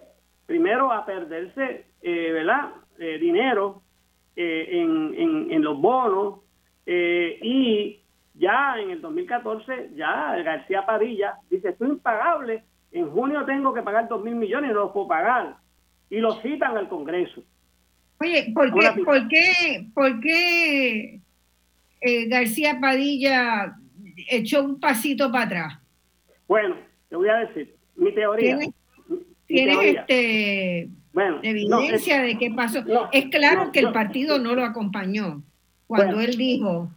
primero a perderse, eh, ¿verdad? Eh, dinero eh, en, en, los bonos y ya en el 2014 ya García Padilla dice esto es impagable, en junio tengo que pagar dos mil millones y no los puedo pagar y lo citan al Congreso. Oye, ¿por qué, ¿por qué, por qué eh, García Padilla echó un pasito para atrás? Bueno, te voy a decir, mi teoría. ¿Tienes, este, evidencia de qué pasó? es claro que el partido no lo acompañó. Cuando él dijo,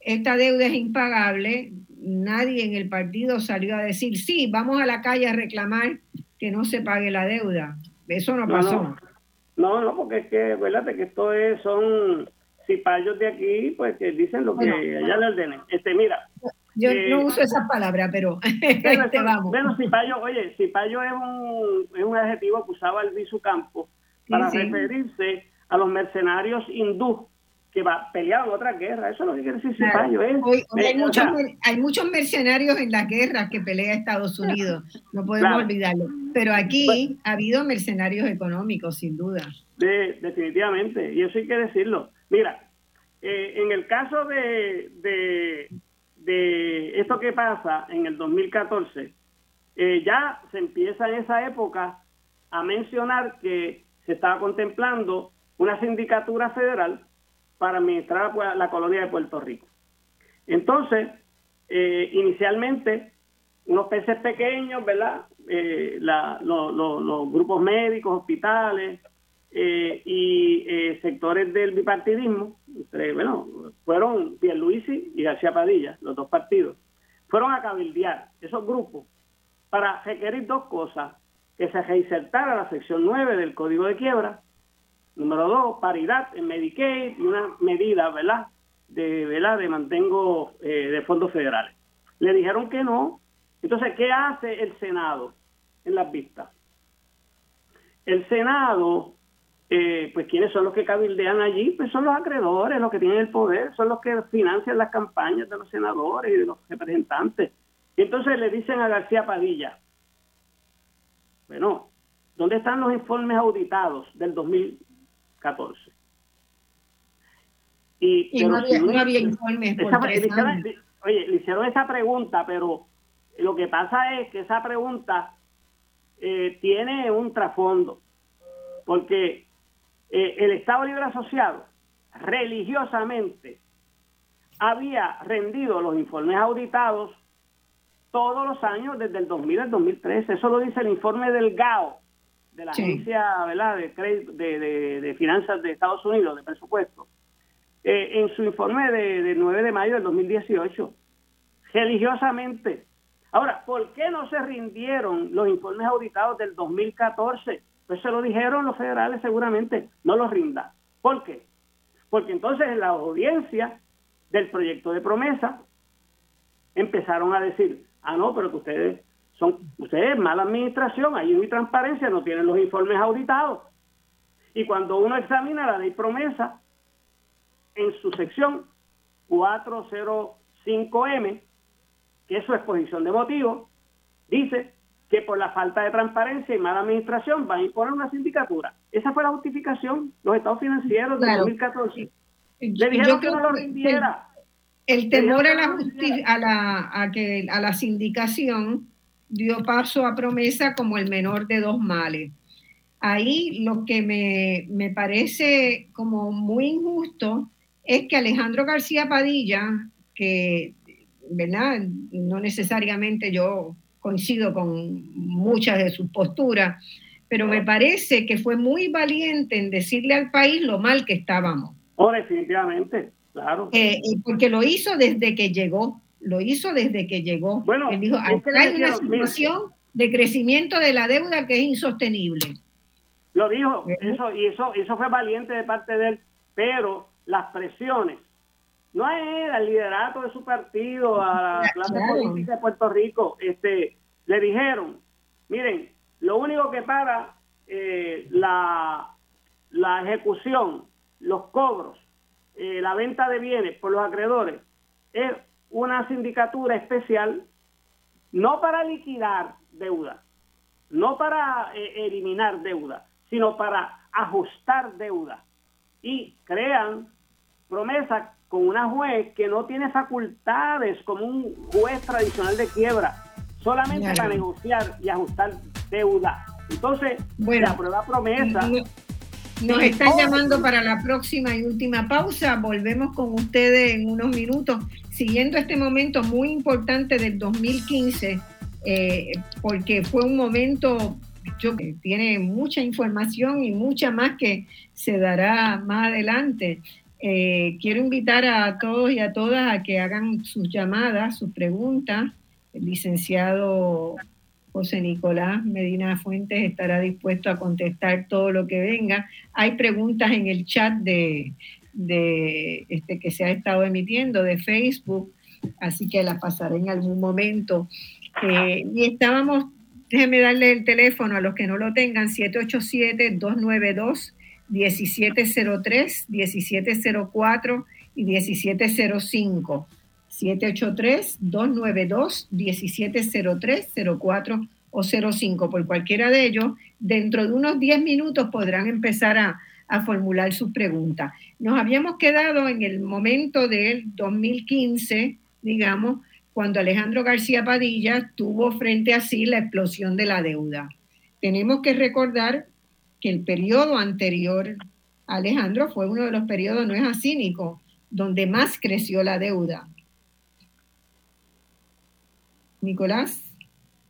esta deuda es impagable, nadie en el partido salió a decir, sí, vamos a la calle a reclamar que no se pague la deuda. Eso no pasó. No, no, porque es que, acuérdate que esto es, son cipayos de aquí, pues que dicen lo que allá le ordenen. Este, mira. Yo no eh, uso esa palabra, pero bueno, este, vamos. Bueno, cipayo, oye, cipayo es un, es un adjetivo que usaba el Campo para referirse a los mercenarios hindú que va, peleaban otra guerra. Eso es lo que quiere decir cipayo. ¿eh? hay, muchos, hay, muchos, mercenarios en las guerras que pelea Estados Unidos, no podemos olvidarlo. Pero aquí ha habido mercenarios económicos, sin duda. De, definitivamente, y eso hay que decirlo. Mira, eh, en el caso de, de, de, esto que pasa en el 2014, eh, ya se empieza en esa época a mencionar que se estaba contemplando una sindicatura federal para administrar la colonia de Puerto Rico. Entonces, eh, inicialmente, unos peces pequeños, ¿verdad? Eh, los grupos médicos, hospitales eh, y sectores del bipartidismo, bueno, fueron Pierluisi y García Padilla, los dos partidos, fueron a cabildear esos grupos para requerir dos cosas, que se reinsertara la sección 9 del Código de Quiebra, número dos, paridad en Medicaid y una medida, ¿verdad?, de, ¿verdad? de mantengo eh, de fondos federales. Le dijeron que no. Entonces, ¿qué hace el Senado en las vistas? El Senado, eh, pues, ¿quiénes son los que cabildean allí? Pues son los acreedores, los que tienen el poder, son los que financian las campañas de los senadores y de los representantes. entonces le dicen a García Padilla, bueno, ¿dónde están los informes auditados del 2014? Y, no, había, informes Oye, le hicieron esa pregunta, pero lo que pasa es que esa pregunta eh, tiene un trasfondo, porque eh, el Estado Libre Asociado religiosamente había rendido los informes auditados todos los años desde el 2000 al 2013. Eso lo dice el informe del GAO, de la Agencia ¿verdad? De, de, de, Finanzas de Estados Unidos, de presupuesto, eh, en su informe de, 9 de mayo del 2018, religiosamente. Ahora, ¿por qué no se rindieron los informes auditados del 2014? Pues se lo dijeron los federales seguramente, no los rinda. ¿Por qué? Porque entonces en la audiencia del proyecto de promesa empezaron a decir, Ah, no, pero que ustedes son, ustedes mala administración, ahí no hay transparencia, no tienen los informes auditados. Y cuando uno examina la ley promesa, en su sección 405M, que es su exposición de motivos, dice que por la falta de transparencia y mala administración van a imponer una sindicatura. Esa fue la justificación, los estados financieros de 2014. Le dijeron que no lo rindiera. El temor a la, a la, a que, a la sindicación dio paso a promesa como el menor de dos males. Ahí lo que me, me parece como muy injusto es que Alejandro García Padilla, que ¿verdad? no necesariamente yo coincido con muchas de sus posturas, pero me parece que fue muy valiente en decirle al país lo mal que estábamos. Oh, definitivamente. Claro. Eh, porque lo hizo desde que llegó, lo hizo desde que llegó. Bueno, Él dijo, hay una situación de crecimiento de la deuda que es insostenible. Lo dijo, eso, y eso, eso fue valiente de parte de él, pero las presiones, no era el liderato de su partido, a la clase política de Puerto Rico, este, le dijeron, miren, lo único que para eh, la, la ejecución, los cobros eh, la venta de bienes por los acreedores es una sindicatura especial no para liquidar deuda, no para eh, eliminar deuda, sino para ajustar deuda. Y crean promesas con una juez que no tiene facultades como un juez tradicional de quiebra, solamente para negociar y ajustar deuda. Entonces, la prueba promesa nos están llamando para la próxima y última pausa. Volvemos con ustedes en unos minutos, siguiendo este momento muy importante del 2015, eh, porque fue un momento que tiene mucha información y mucha más que se dará más adelante. Eh, quiero invitar a todos y a todas a que hagan sus llamadas, sus preguntas. El licenciado José Nicolás Medina Fuentes estará dispuesto a contestar todo lo que venga. Hay preguntas en el chat de, este, que se ha estado emitiendo de Facebook, así que las pasaré en algún momento. Eh, y estábamos, déjenme darle el teléfono a los que no lo tengan, 787-292-1703, 1704 y 1705. 783-292-1703, 04 o 05. Por cualquiera de ellos, dentro de unos 10 minutos podrán empezar a, formular sus preguntas. Nos habíamos quedado en el momento del 2015, digamos, cuando Alejandro García Padilla tuvo frente a sí la explosión de la deuda. tenemos que recordar que el periodo anterior a Alejandro fue uno de los periodos, no es así, Nico, donde más creció la deuda. Nicolás.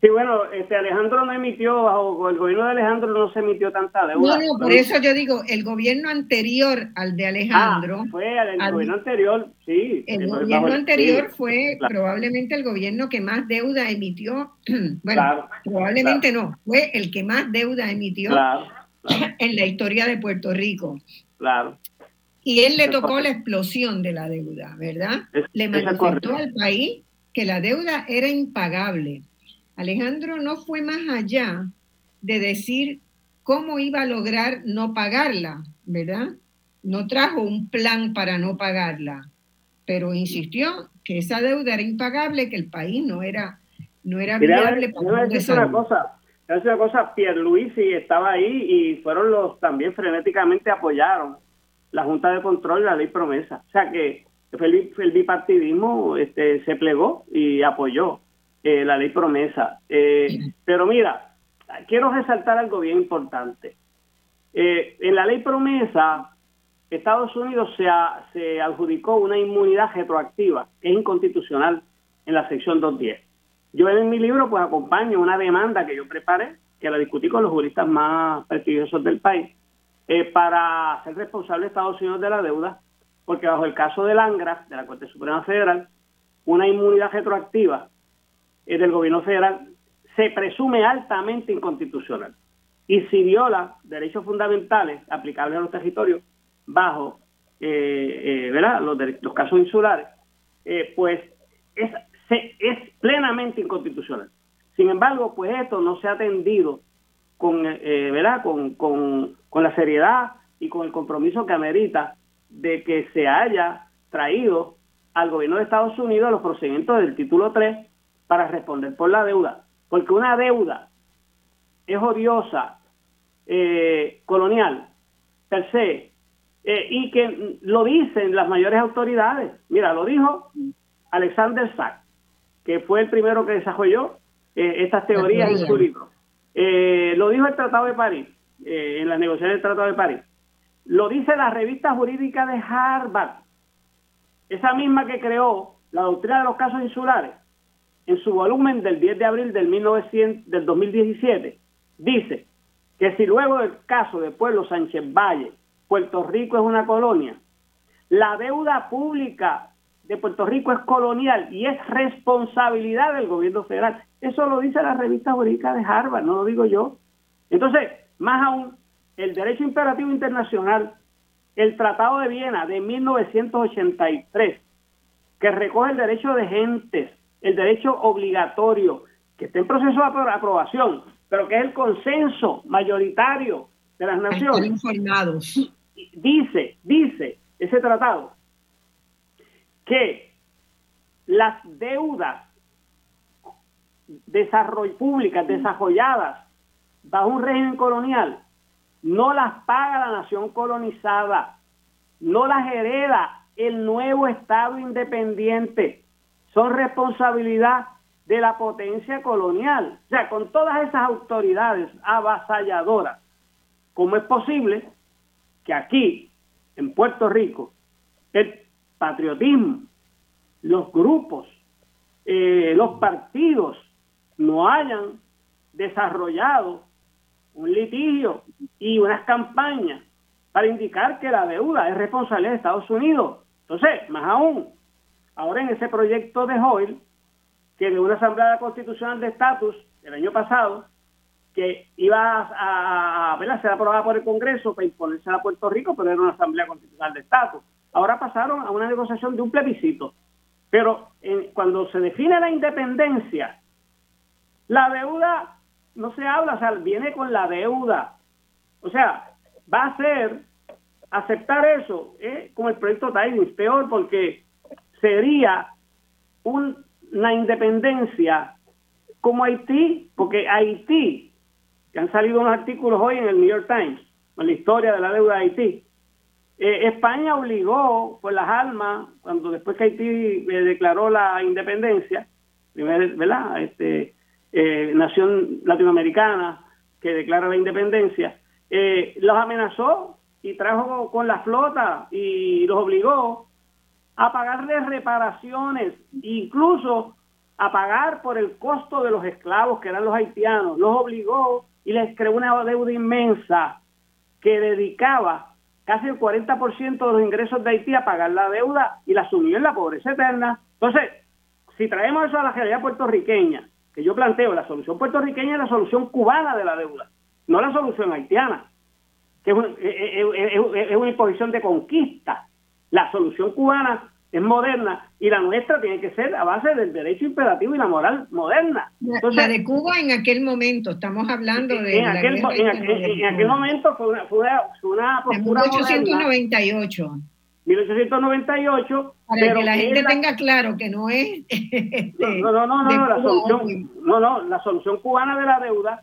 Sí, bueno, este Alejandro no emitió, bajo el gobierno de Alejandro no se emitió tanta deuda. No, no, por eso yo digo, el gobierno anterior al de Alejandro. Ah, fue el, gobierno anterior, sí. El gobierno anterior fue probablemente el gobierno que más deuda emitió. bueno, probablemente no, fue el que más deuda emitió en la historia de Puerto Rico. Claro. Y él le tocó la explosión de la deuda, ¿verdad? le manifestó al país que la deuda era impagable Alejandro no fue más allá de decir cómo iba a lograr no pagarla, ¿verdad? No trajo un plan para no pagarla, pero insistió que esa deuda era impagable, que el país no era, no era viable para una cosa, una cosa, Pierluisi estaba ahí y fueron los también frenéticamente apoyaron la Junta de Control y la ley promesa. O sea que el, bipartidismo este, se plegó y apoyó eh, la ley promesa. Eh, pero mira, quiero resaltar algo bien importante. Eh, en la ley promesa, Estados Unidos se, se adjudicó una inmunidad retroactiva, que es inconstitucional en la sección 210. Yo en mi libro pues acompaño una demanda que yo preparé, que la discutí con los juristas más prestigiosos del país, para ser responsable de Estados Unidos de la deuda, porque bajo el caso del ANGRA, de la Corte Suprema Federal, una inmunidad retroactiva del gobierno federal se presume altamente inconstitucional y si viola derechos fundamentales aplicables a los territorios bajo eh, eh, ¿verdad? Los, los, casos insulares, eh, pues es, es plenamente inconstitucional. Sin embargo, pues esto no se ha atendido con, ¿verdad? Con, con, con la seriedad y con el compromiso que amerita de que se haya traído al gobierno de Estados Unidos los procedimientos del título 3 para responder por la deuda, porque una deuda es odiosa, eh, colonial, per se, eh, y que lo dicen las mayores autoridades. Mira, lo dijo Alexander Sack, que fue el primero que desarrolló eh, estas teorías en su libro. lo dijo el Tratado de París, en las negociaciones del Tratado de París. Lo dice la revista jurídica de Harvard, esa misma que creó la doctrina de los casos insulares en su volumen del 10 de abril del, 1900, del 2017, dice que si luego del caso de Pueblo Sánchez Valle, Puerto Rico es una colonia, la deuda pública de Puerto Rico es colonial y es responsabilidad del gobierno federal. Eso lo dice la revista jurídica de Harvard, no lo digo yo. Entonces, más aún, el derecho imperativo internacional, el Tratado de Viena de 1983, que recoge el derecho de gentes el derecho obligatorio, que está en proceso de aprobación, pero que es el consenso mayoritario de las naciones. informados. Dice, dice ese tratado que las deudas públicas desarrolladas bajo un régimen colonial no las paga la nación colonizada, no las hereda el nuevo Estado independiente son responsabilidad de la potencia colonial. O sea, con todas esas autoridades avasalladoras, ¿cómo es posible que aquí, en Puerto Rico, el patriotismo, los grupos, eh, los partidos no hayan desarrollado un litigio y unas campañas para indicar que la deuda es responsabilidad de Estados Unidos? Entonces, más aún, Ahora en ese proyecto de Hoyle, que de una Asamblea Constitucional de Estatus el año pasado, que iba a, a, ser aprobada por el Congreso para imponerse a Puerto Rico, pero era una Asamblea Constitucional de Estatus. Ahora pasaron a una negociación de un plebiscito. Pero cuando se define la independencia, la deuda no se habla, o sea, viene con la deuda. O sea, va a ser aceptar eso ¿eh? como el proyecto Tidings, peor porque sería una independencia como Haití, porque Haití, que han salido unos artículos hoy en el New York Times, en la historia de la deuda de Haití, eh, España obligó por las almas, cuando después que Haití eh, declaró la independencia, ¿verdad? Este, eh, nación latinoamericana, que declara la independencia, eh, los amenazó y trajo con la flota y los obligó a pagarles reparaciones, incluso a pagar por el costo de los esclavos que eran los haitianos. Los obligó y les creó una deuda inmensa que dedicaba casi el 40% de los ingresos de Haití a pagar la deuda y la sumió en la pobreza eterna. Entonces, si traemos eso a la realidad puertorriqueña, que yo planteo, la solución puertorriqueña es la solución cubana de la deuda, no la solución haitiana, que es, una imposición de conquista. La solución cubana es moderna y la nuestra tiene que ser a base del derecho imperativo y la moral moderna. Entonces, la de Cuba en aquel momento, estamos hablando de... En, aquel, en, aquel, momento fue una, fue una, postura 1898. 1898. Para que la gente tenga claro que no es... no, no, no, no, la solución, no, no, la solución cubana de la deuda,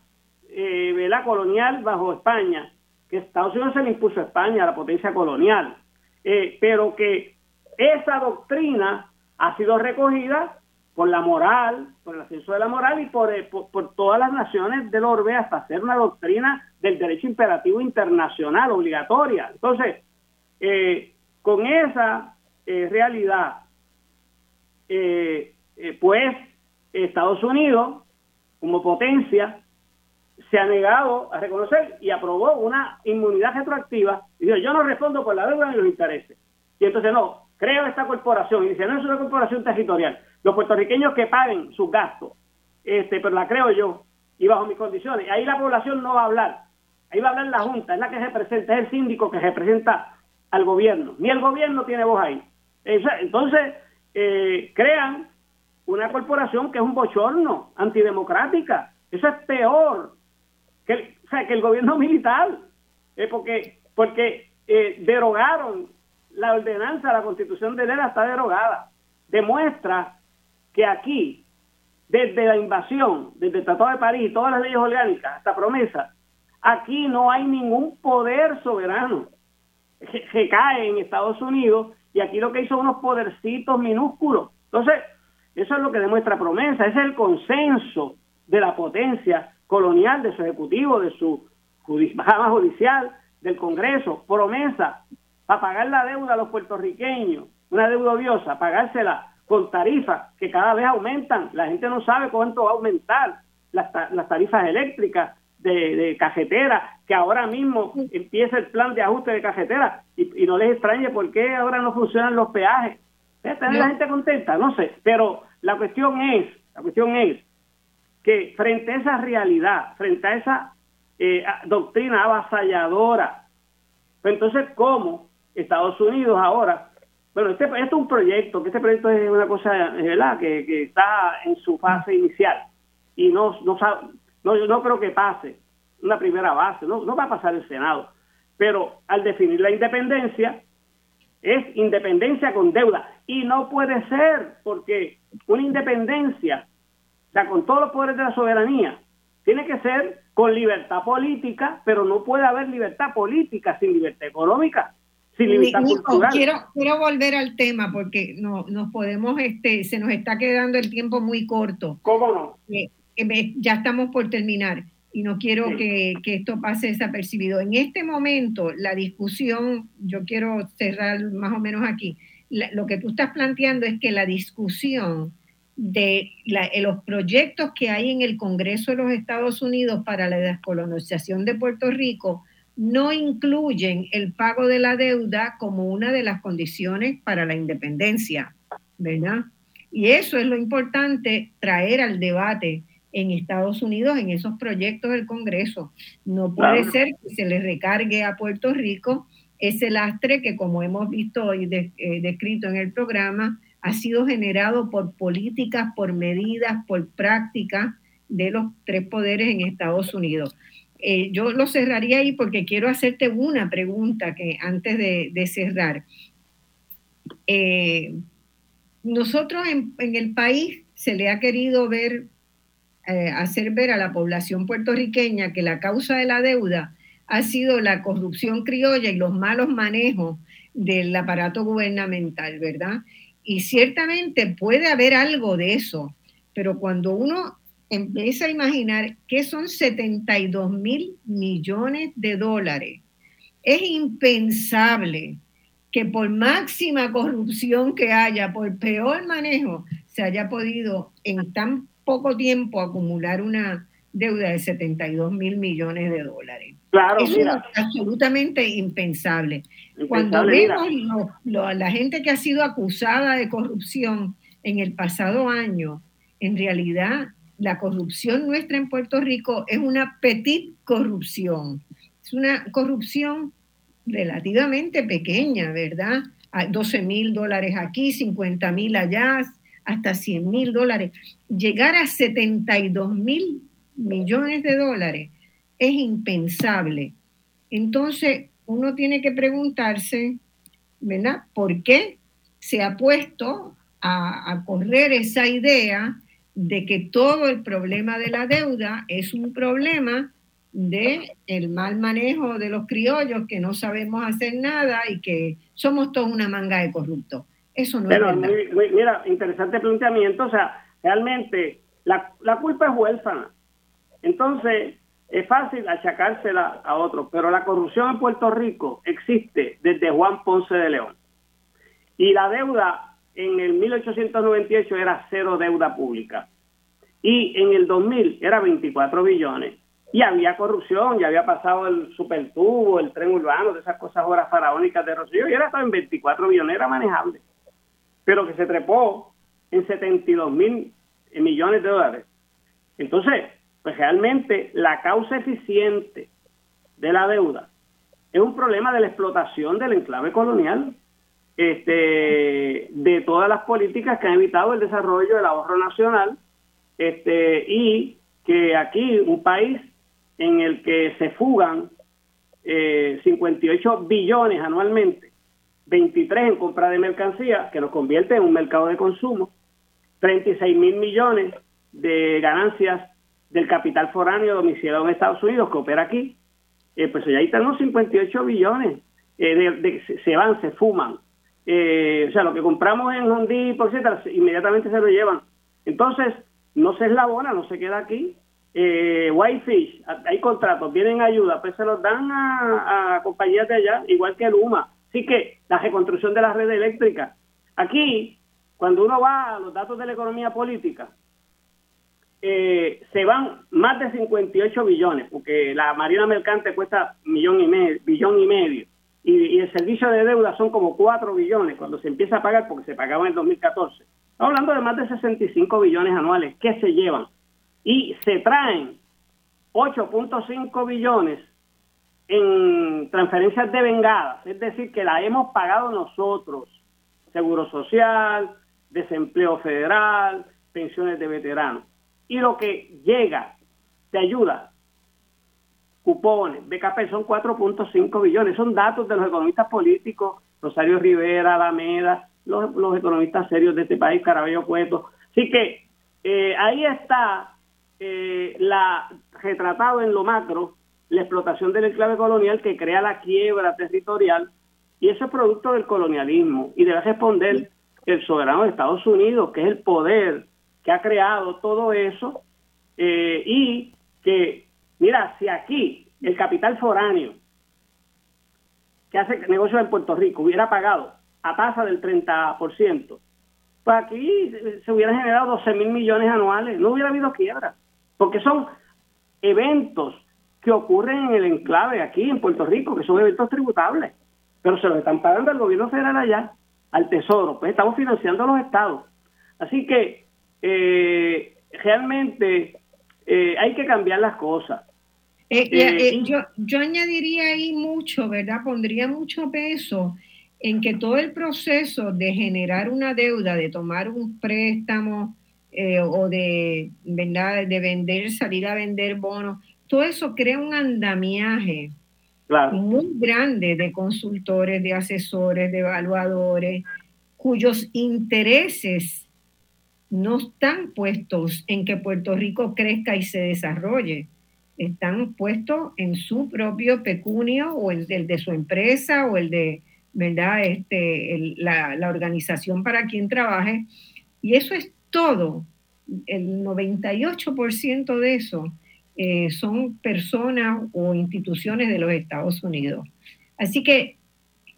eh, la colonial bajo España, que Estados Unidos se le impuso a España, la potencia colonial, eh, pero que esa doctrina ha sido recogida por la moral, por el ascenso de la moral y por, eh, por, todas las naciones del orbe hasta ser una doctrina del derecho imperativo internacional obligatoria. Entonces, eh, con esa eh, realidad, pues Estados Unidos, como potencia, se ha negado a reconocer y aprobó una inmunidad retroactiva y dijo, yo no respondo por la deuda ni los intereses. Y entonces no, creo esta corporación y dice, no es una corporación territorial. Los puertorriqueños que paguen sus gastos, este, pero la creo yo y bajo mis condiciones. Ahí la población no va a hablar. Ahí va a hablar la Junta, es la que representa, es el síndico que representa al gobierno. Ni el gobierno tiene voz ahí. Entonces, eh, crean una corporación que es un bochorno, antidemocrática. Eso es peor que, que el gobierno militar. Eh, porque porque eh, derogaron la ordenanza, la constitución de ERA está derogada. Demuestra que aquí, desde la invasión, desde el Tratado de París y todas las leyes orgánicas, hasta promesa, aquí no hay ningún poder soberano que, cae en Estados Unidos y aquí lo que hizo unos podercitos minúsculos. Entonces, eso es lo que demuestra promesa, es el consenso de la potencia colonial, de su ejecutivo, de su jama judicial, del Congreso, promesa a pagar la deuda a los puertorriqueños, una deuda odiosa, pagársela con tarifas que cada vez aumentan. La gente no sabe cuánto va a aumentar las, tarifas eléctricas de, de, cajetera, que ahora mismo empieza el plan de ajuste de cajetera y, no les extrañe por qué ahora no funcionan los peajes. ¿Está la gente contenta? No sé, pero la cuestión es, la cuestión es que frente a esa realidad, frente a esa eh, doctrina avasalladora, pues entonces, ¿cómo Estados Unidos ahora, bueno, este, este, es un proyecto, que este proyecto es una cosa, ¿verdad?, que, que está en su fase inicial y no, no, no, no creo que pase una primera base, no, no va a pasar el Senado, pero al definir la independencia, es independencia con deuda y no puede ser porque una independencia, o sea, con todos los poderes de la soberanía, tiene que ser con libertad política, pero no puede haber libertad política sin libertad económica quiero, quiero volver al tema porque no, nos podemos, este, se nos está quedando el tiempo muy corto. ¿Cómo no? Eh, ya estamos por terminar y no quiero que, que, esto pase desapercibido. En este momento, la discusión, yo quiero cerrar más o menos aquí, lo que tú estás planteando es que la discusión de los proyectos que hay en el Congreso de los Estados Unidos para la descolonización de Puerto Rico no incluyen el pago de la deuda como una de las condiciones para la independencia, ¿verdad? Y eso es lo importante traer al debate en Estados Unidos en esos proyectos del Congreso. No puede ser que se le recargue a Puerto Rico ese lastre que, como hemos visto hoy eh, descrito en el programa, ha sido generado por políticas, por medidas, por prácticas de los tres poderes en Estados Unidos. Eh, yo lo cerraría ahí porque quiero hacerte una pregunta que antes de, cerrar. Eh, nosotros en, el país se le ha querido ver, eh, hacer ver a la población puertorriqueña que la causa de la deuda ha sido la corrupción criolla y los malos manejos del aparato gubernamental, ¿verdad? Y ciertamente puede haber algo de eso, pero cuando uno empieza a imaginar que son 72 mil millones de dólares. Es impensable que por máxima corrupción que haya, por peor manejo, se haya podido en tan poco tiempo acumular una deuda de 72 mil millones de dólares. Claro, Eso es absolutamente impensable. Cuando vemos la gente que ha sido acusada de corrupción en el pasado año, en realidad la corrupción nuestra en Puerto Rico es una petit corrupción. Es una corrupción relativamente pequeña, ¿verdad? 12 mil dólares aquí, 50 mil allá, hasta 100 mil dólares. Llegar a 72 mil millones de dólares es impensable. Entonces, uno tiene que preguntarse, ¿verdad? ¿Por qué se ha puesto a, a correr esa idea de que todo el problema de la deuda es un problema de el mal manejo de los criollos que no sabemos hacer nada y que somos todos una manga de corruptos. Eso no es verdad. mira, interesante planteamiento. O sea, realmente la, la culpa es huérfana. Entonces, es fácil achacársela a otros, pero la corrupción en Puerto Rico existe desde Juan Ponce de León. Y la deuda en el 1898 era cero deuda pública y en el 2000 era 24 billones. Y había corrupción, ya había pasado el supertubo, el tren urbano, de esas cosas horas faraónicas de Rocío, y era estaba en 24 billones, era manejable. Pero que se trepó en 72 mil millones de dólares. Entonces, pues realmente la causa eficiente de la deuda es un problema de la explotación del enclave colonial este, de todas las políticas que han evitado el desarrollo del ahorro nacional este, y que aquí un país en el que se fugan eh, 58 billones anualmente, 23 en compra de mercancía, que nos convierte en un mercado de consumo, 36 mil millones de ganancias del capital foráneo domiciliado en Estados Unidos que opera aquí, eh, pues ya ahí están los 58 billones, eh, de, se van, se fuman. Eh, o sea, lo que compramos en Hondy, por etcétera, inmediatamente se lo llevan. Entonces, no se eslabona, no se queda aquí. Eh, Whitefish, hay contratos, vienen ayuda, pues se los dan a, compañías de allá, igual que el UMA. Así que la reconstrucción de la red eléctrica. Aquí, cuando uno va a los datos de la economía política, eh, se van más de 58 billones, porque la Marina Mercante cuesta millón y medio, billón y medio y, el servicio de deuda son como 4 billones cuando se empieza a pagar, porque se pagaba en el 2014. Estamos hablando de más de 65 billones anuales que se llevan y se traen 8.5 billones en transferencias de vengadas, es decir, que la hemos pagado nosotros, seguro social, desempleo federal, pensiones de veteranos. Y lo que llega de ayuda cupones, BKP son 4.5 billones, son datos de los economistas políticos, Rosario Rivera, Alameda, los, los economistas serios de este país, Carabello Cueto. Así que eh, ahí está eh, la retratado en lo macro la explotación del enclave colonial que crea la quiebra territorial y eso es producto del colonialismo y debe responder el soberano de Estados Unidos, que es el poder que ha creado todo eso eh, y que Mira, si aquí el capital foráneo que hace negocios en Puerto Rico hubiera pagado a tasa del 30%, pues aquí se hubieran generado 12 mil millones anuales, no hubiera habido quiebra, porque son eventos que ocurren en el enclave aquí en Puerto Rico, que son eventos tributables, pero se los están pagando al gobierno federal allá, al Tesoro, pues estamos financiando a los estados. Así que eh, realmente eh, hay que cambiar las cosas. Eh, eh, yo, yo añadiría ahí mucho, ¿verdad? Pondría mucho peso en que todo el proceso de generar una deuda, de tomar un préstamo eh, o de, ¿verdad? de vender, salir a vender bonos, todo eso crea un andamiaje muy grande de consultores, de asesores, de evaluadores, cuyos intereses no están puestos en que Puerto Rico crezca y se desarrolle están puestos en su propio pecunio o el, de su empresa o el de ¿verdad? Este, la, organización para quien trabaje. Y eso es todo el 98% de eso eh, son personas o instituciones de los Estados Unidos. Así que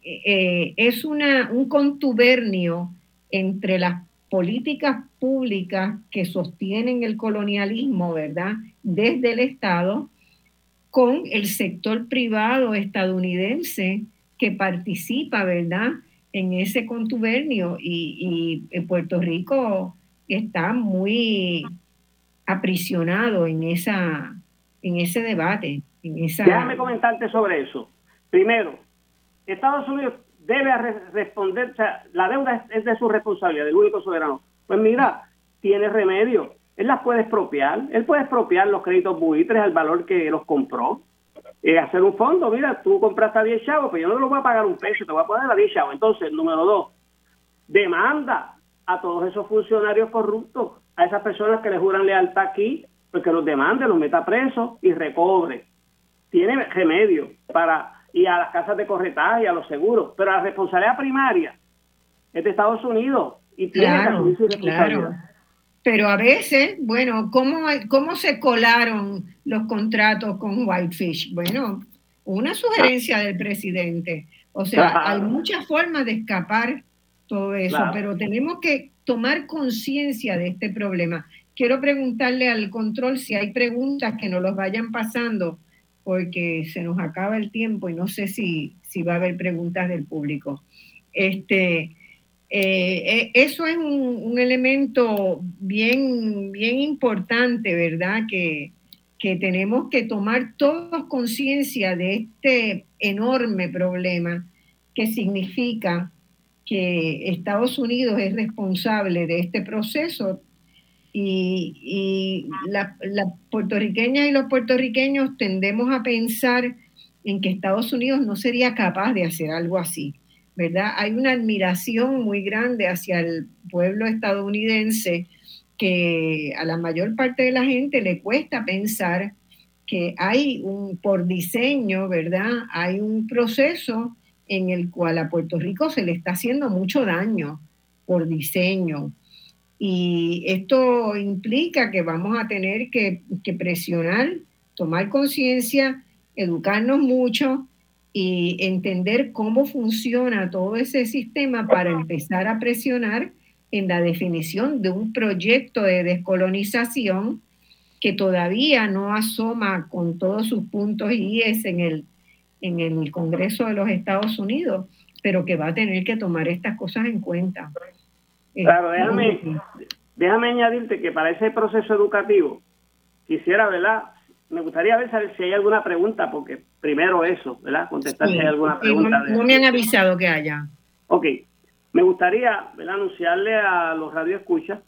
eh, es una, un contubernio entre las políticas públicas que sostienen el colonialismo, ¿verdad? Desde el Estado, con el sector privado estadounidense que participa, ¿verdad? En ese contubernio y, y Puerto Rico está muy aprisionado en, esa, en ese debate. En esa... Déjame comentarte sobre eso. Primero, Estados Unidos debe responder, o sea, la deuda es, de su responsabilidad, del único soberano. Pues mira, tiene remedio. Él las puede expropiar, él puede expropiar los créditos buitres al valor que los compró. Eh, hacer un fondo, mira, tú compraste a 10 chavos, pero yo no lo voy a pagar un peso, te voy a poner a 10 chavos. Entonces, número dos, demanda a todos esos funcionarios corruptos, a esas personas que le juran lealtad aquí, pues que los demande, los meta presos y recobre. Tiene remedio para y a las casas de corretaje y a los seguros, pero la responsabilidad primaria es de Estados Unidos y tiene claro, que claro. Pero a veces, bueno, ¿cómo, ¿cómo se colaron los contratos con Whitefish? Bueno, una sugerencia del presidente. O sea, hay muchas formas de escapar todo eso, pero tenemos que tomar conciencia de este problema. Quiero preguntarle al control si hay preguntas que nos los vayan pasando porque se nos acaba el tiempo y no sé si, si va a haber preguntas del público. Este, eh, eh, eso es un, elemento bien, bien importante, ¿verdad? Que, que tenemos que tomar todos conciencia de este enorme problema que significa que Estados Unidos es responsable de este proceso y, las puertorriqueñas y los puertorriqueños tendemos a pensar en que Estados Unidos no sería capaz de hacer algo así, ¿verdad? Hay una admiración muy grande hacia el pueblo estadounidense que a la mayor parte de la gente le cuesta pensar que hay un, por diseño, ¿verdad? Hay un proceso en el cual a Puerto Rico se le está haciendo mucho daño por diseño, y esto implica que vamos a tener que, presionar, tomar conciencia, educarnos mucho y entender cómo funciona todo ese sistema para empezar a presionar en la definición de un proyecto de descolonización que todavía no asoma con todos sus puntos y es en el, en el Congreso de los Estados Unidos, pero que va a tener que tomar estas cosas en cuenta. Claro, déjame, déjame añadirte que para ese proceso educativo quisiera, ¿verdad? Me gustaría ver si hay alguna pregunta, porque primero eso, ¿verdad? Contestar si hay alguna pregunta. No, me han avisado que haya. Ok, me gustaría ¿verdad? anunciarle a los radioescuchas.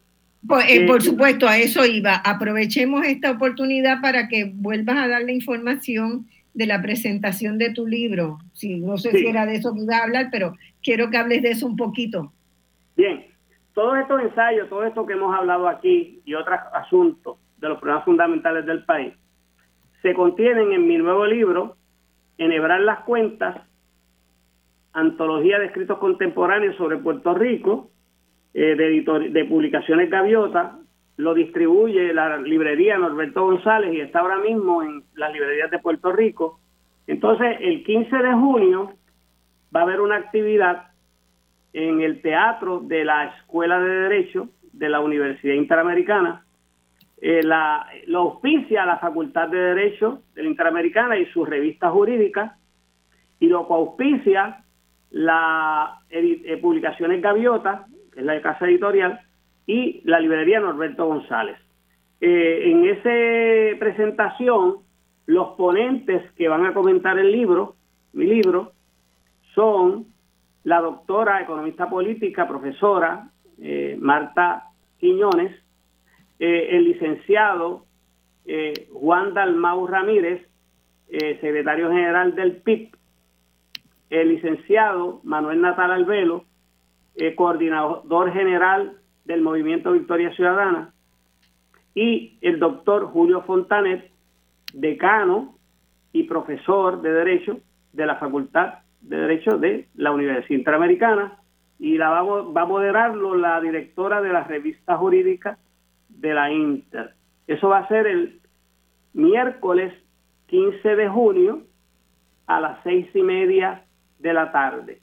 Pues, eh, por supuesto, a eso iba. Aprovechemos esta oportunidad para que vuelvas a dar la información de la presentación de tu libro. Si no sé si era de eso que iba a hablar, pero quiero que hables de eso un poquito. Bien, todos estos ensayos, todo esto que hemos hablado aquí y otros asuntos de los problemas fundamentales del país, se contienen en mi nuevo libro, Enhebrar las Cuentas, Antología de Escritos Contemporáneos sobre Puerto Rico, eh, de, de Publicaciones Gaviota, lo distribuye la librería Norberto González y está ahora mismo en las librerías de Puerto Rico. Entonces, el 15 de junio va a haber una actividad en el teatro de la Escuela de Derecho de la Universidad Interamericana. Eh, la, lo auspicia la Facultad de Derecho de la Interamericana y su revista jurídica, y lo auspicia la eh, Publicaciones Gaviota, que es la casa editorial, y la librería Norberto González. Eh, en esa presentación, los ponentes que van a comentar el libro, mi libro, son la doctora, economista política, profesora eh, Marta Quiñones, eh, el licenciado Juan Dalmau Ramírez, secretario general del PIB, el licenciado Manuel Natal Albelo, coordinador general del Movimiento Victoria Ciudadana, y el doctor Julio Fontanet, decano y profesor de Derecho de la Facultad de Derecho de la Universidad Interamericana y la va, va a moderarlo la directora de la revista jurídica de la Inter. Eso va a ser el miércoles 15 de junio a las seis y media de la tarde.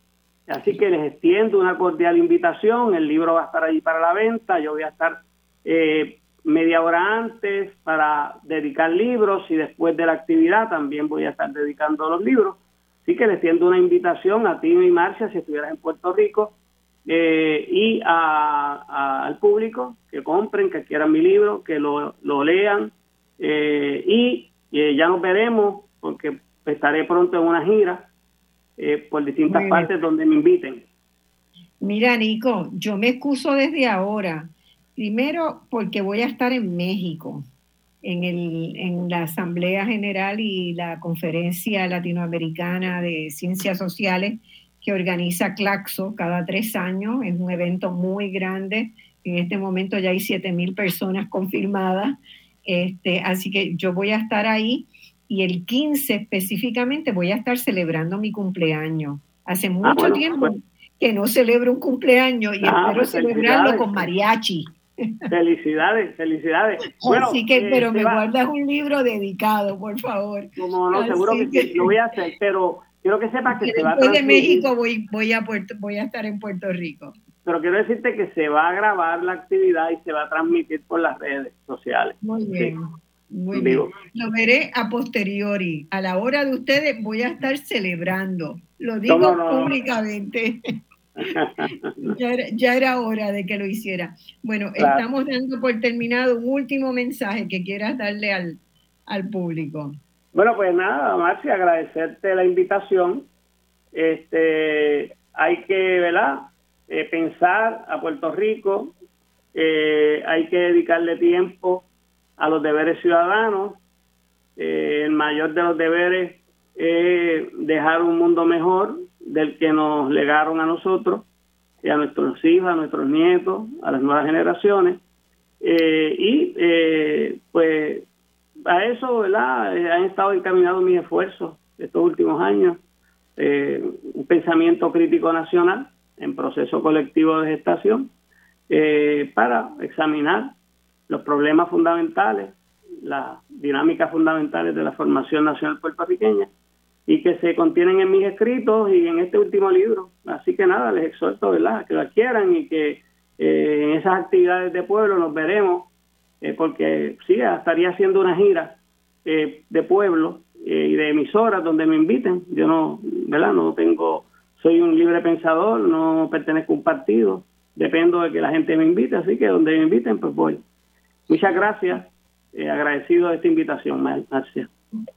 Así que les extiendo una cordial invitación. El libro va a estar allí para la venta. Yo voy a estar eh, media hora antes para dedicar libros y después de la actividad también voy a estar dedicando los libros. Así que les extiendo una invitación a ti y Marcia si estuvieras en Puerto Rico eh, y al público que compren, que quieran mi libro, que lo, lean eh, y ya nos veremos porque estaré pronto en una gira eh, por distintas partes donde me inviten. Mira, Nico, yo me excuso desde ahora. Primero, porque voy a estar en México, en, el, en la Asamblea General y la Conferencia Latinoamericana de Ciencias Sociales que organiza Claxo cada tres años. Es un evento muy grande. En este momento ya hay 7 mil personas confirmadas. Este, así que yo voy a estar ahí y el 15 específicamente voy a estar celebrando mi cumpleaños. Hace ah, mucho tiempo pues. que no celebro un cumpleaños y ah, espero pues, celebrarlo con mariachi. Felicidades, felicidades. Bueno, Así que, pero me guardas un libro dedicado, por favor. No, no, seguro que, lo voy a hacer, pero quiero que sepas que se va a transmitir. de México voy, voy, a Puerto, voy a estar en Puerto Rico. Pero quiero decirte que se va a grabar la actividad y se va a transmitir por las redes sociales. Muy bien. Muy bien. Lo veré a posteriori. A la hora de ustedes voy a estar celebrando. Lo digo públicamente. ya, era, hora de que lo hiciera. Bueno, estamos dando por terminado un último mensaje que quieras darle al, al público. Bueno, pues nada, Marci, agradecerte la invitación. Este, hay que, ¿verdad? Eh, pensar a Puerto Rico, eh, hay que dedicarle tiempo a los deberes ciudadanos. Eh, el mayor de los deberes es dejar un mundo mejor del que nos legaron a nosotros y a nuestros hijos, a nuestros nietos, a las nuevas generaciones. Eh, y eh, pues a eso, ¿verdad? han estado encaminados mis esfuerzos estos últimos años. un pensamiento crítico nacional en proceso colectivo de gestación para examinar los problemas fundamentales, las dinámicas fundamentales de la formación nacional puertorriqueña y que se contienen en mis escritos y en este último libro. Así que nada, les exhorto ¿verdad? que lo adquieran y que eh, en esas actividades de pueblo nos veremos, eh, porque sí, estaría haciendo una gira eh, de pueblo y de emisoras donde me inviten. Yo no, ¿verdad? No tengo, soy un libre pensador, no pertenezco a un partido, dependo de que la gente me invite, así que donde me inviten, pues voy. Muchas gracias. Eh, agradecido de esta invitación, Marcia.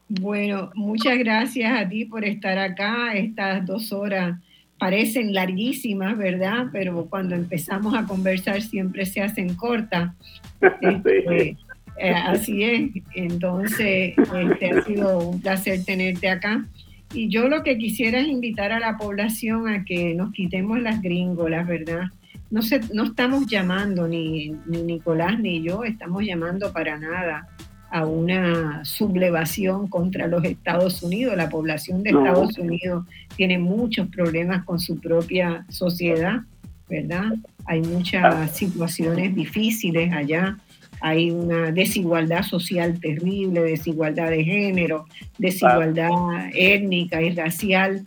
Bueno, muchas gracias a ti por estar acá. Estas dos horas parecen larguísimas, ¿verdad? Pero cuando empezamos a conversar siempre se hacen cortas. Este, eh, así es. Entonces, este, ha sido un placer tenerte acá. Y yo lo que quisiera es invitar a la población a que nos quitemos las gringolas, ¿verdad? No, no estamos llamando, ni, ni Nicolás ni yo, estamos llamando para nada a una sublevación contra los Estados Unidos. La población de Estados Unidos tiene muchos problemas con su propia sociedad, ¿verdad? Hay muchas situaciones difíciles allá. Hay una desigualdad social terrible, desigualdad de género, desigualdad étnica y racial.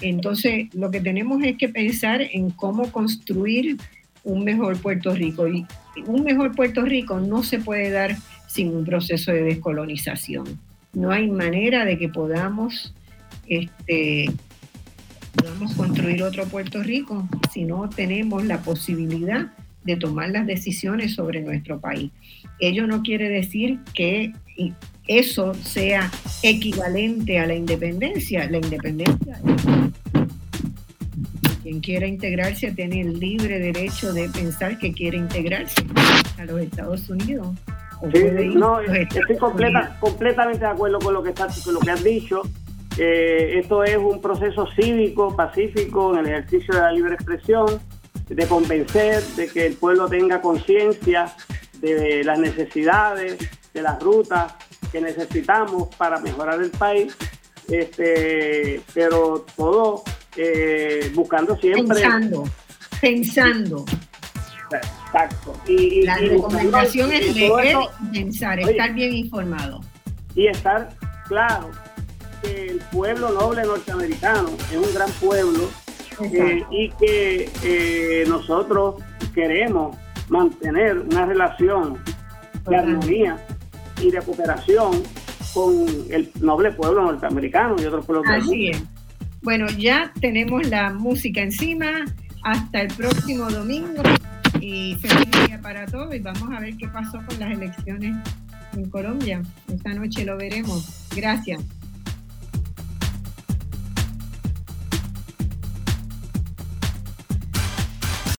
Entonces, lo que tenemos es que pensar en cómo construir un mejor Puerto Rico. Y un mejor Puerto Rico no se puede dar sin un proceso de descolonización. No hay manera de que podamos, este, podamos construir otro Puerto Rico si no tenemos la posibilidad de tomar las decisiones sobre nuestro país. Ello no quiere decir que eso sea equivalente a la independencia. La independencia quien quiera integrarse tiene el libre derecho de pensar que quiere integrarse a los Estados Unidos. Sí, no, estoy completamente de acuerdo con lo que, está, con lo que has dicho. Eh, esto es un proceso cívico, pacífico, en el ejercicio de la libre expresión, de convencer de que el pueblo tenga conciencia de las necesidades, de las rutas que necesitamos para mejorar el país, este, pero todo eh, buscando siempre... Pensando, pensando. Exacto. Y, la recomendación es leer y pensar, estar bien informado. Y estar claro que el pueblo noble norteamericano es un gran pueblo eh, y que eh, nosotros queremos mantener una relación de armonía y de cooperación con el noble pueblo norteamericano y otros pueblos Así es. Bueno, ya tenemos la música encima. Hasta el próximo domingo y feliz día para todos. Y vamos a ver qué pasó con las elecciones en Colombia. Esta noche lo veremos. Gracias.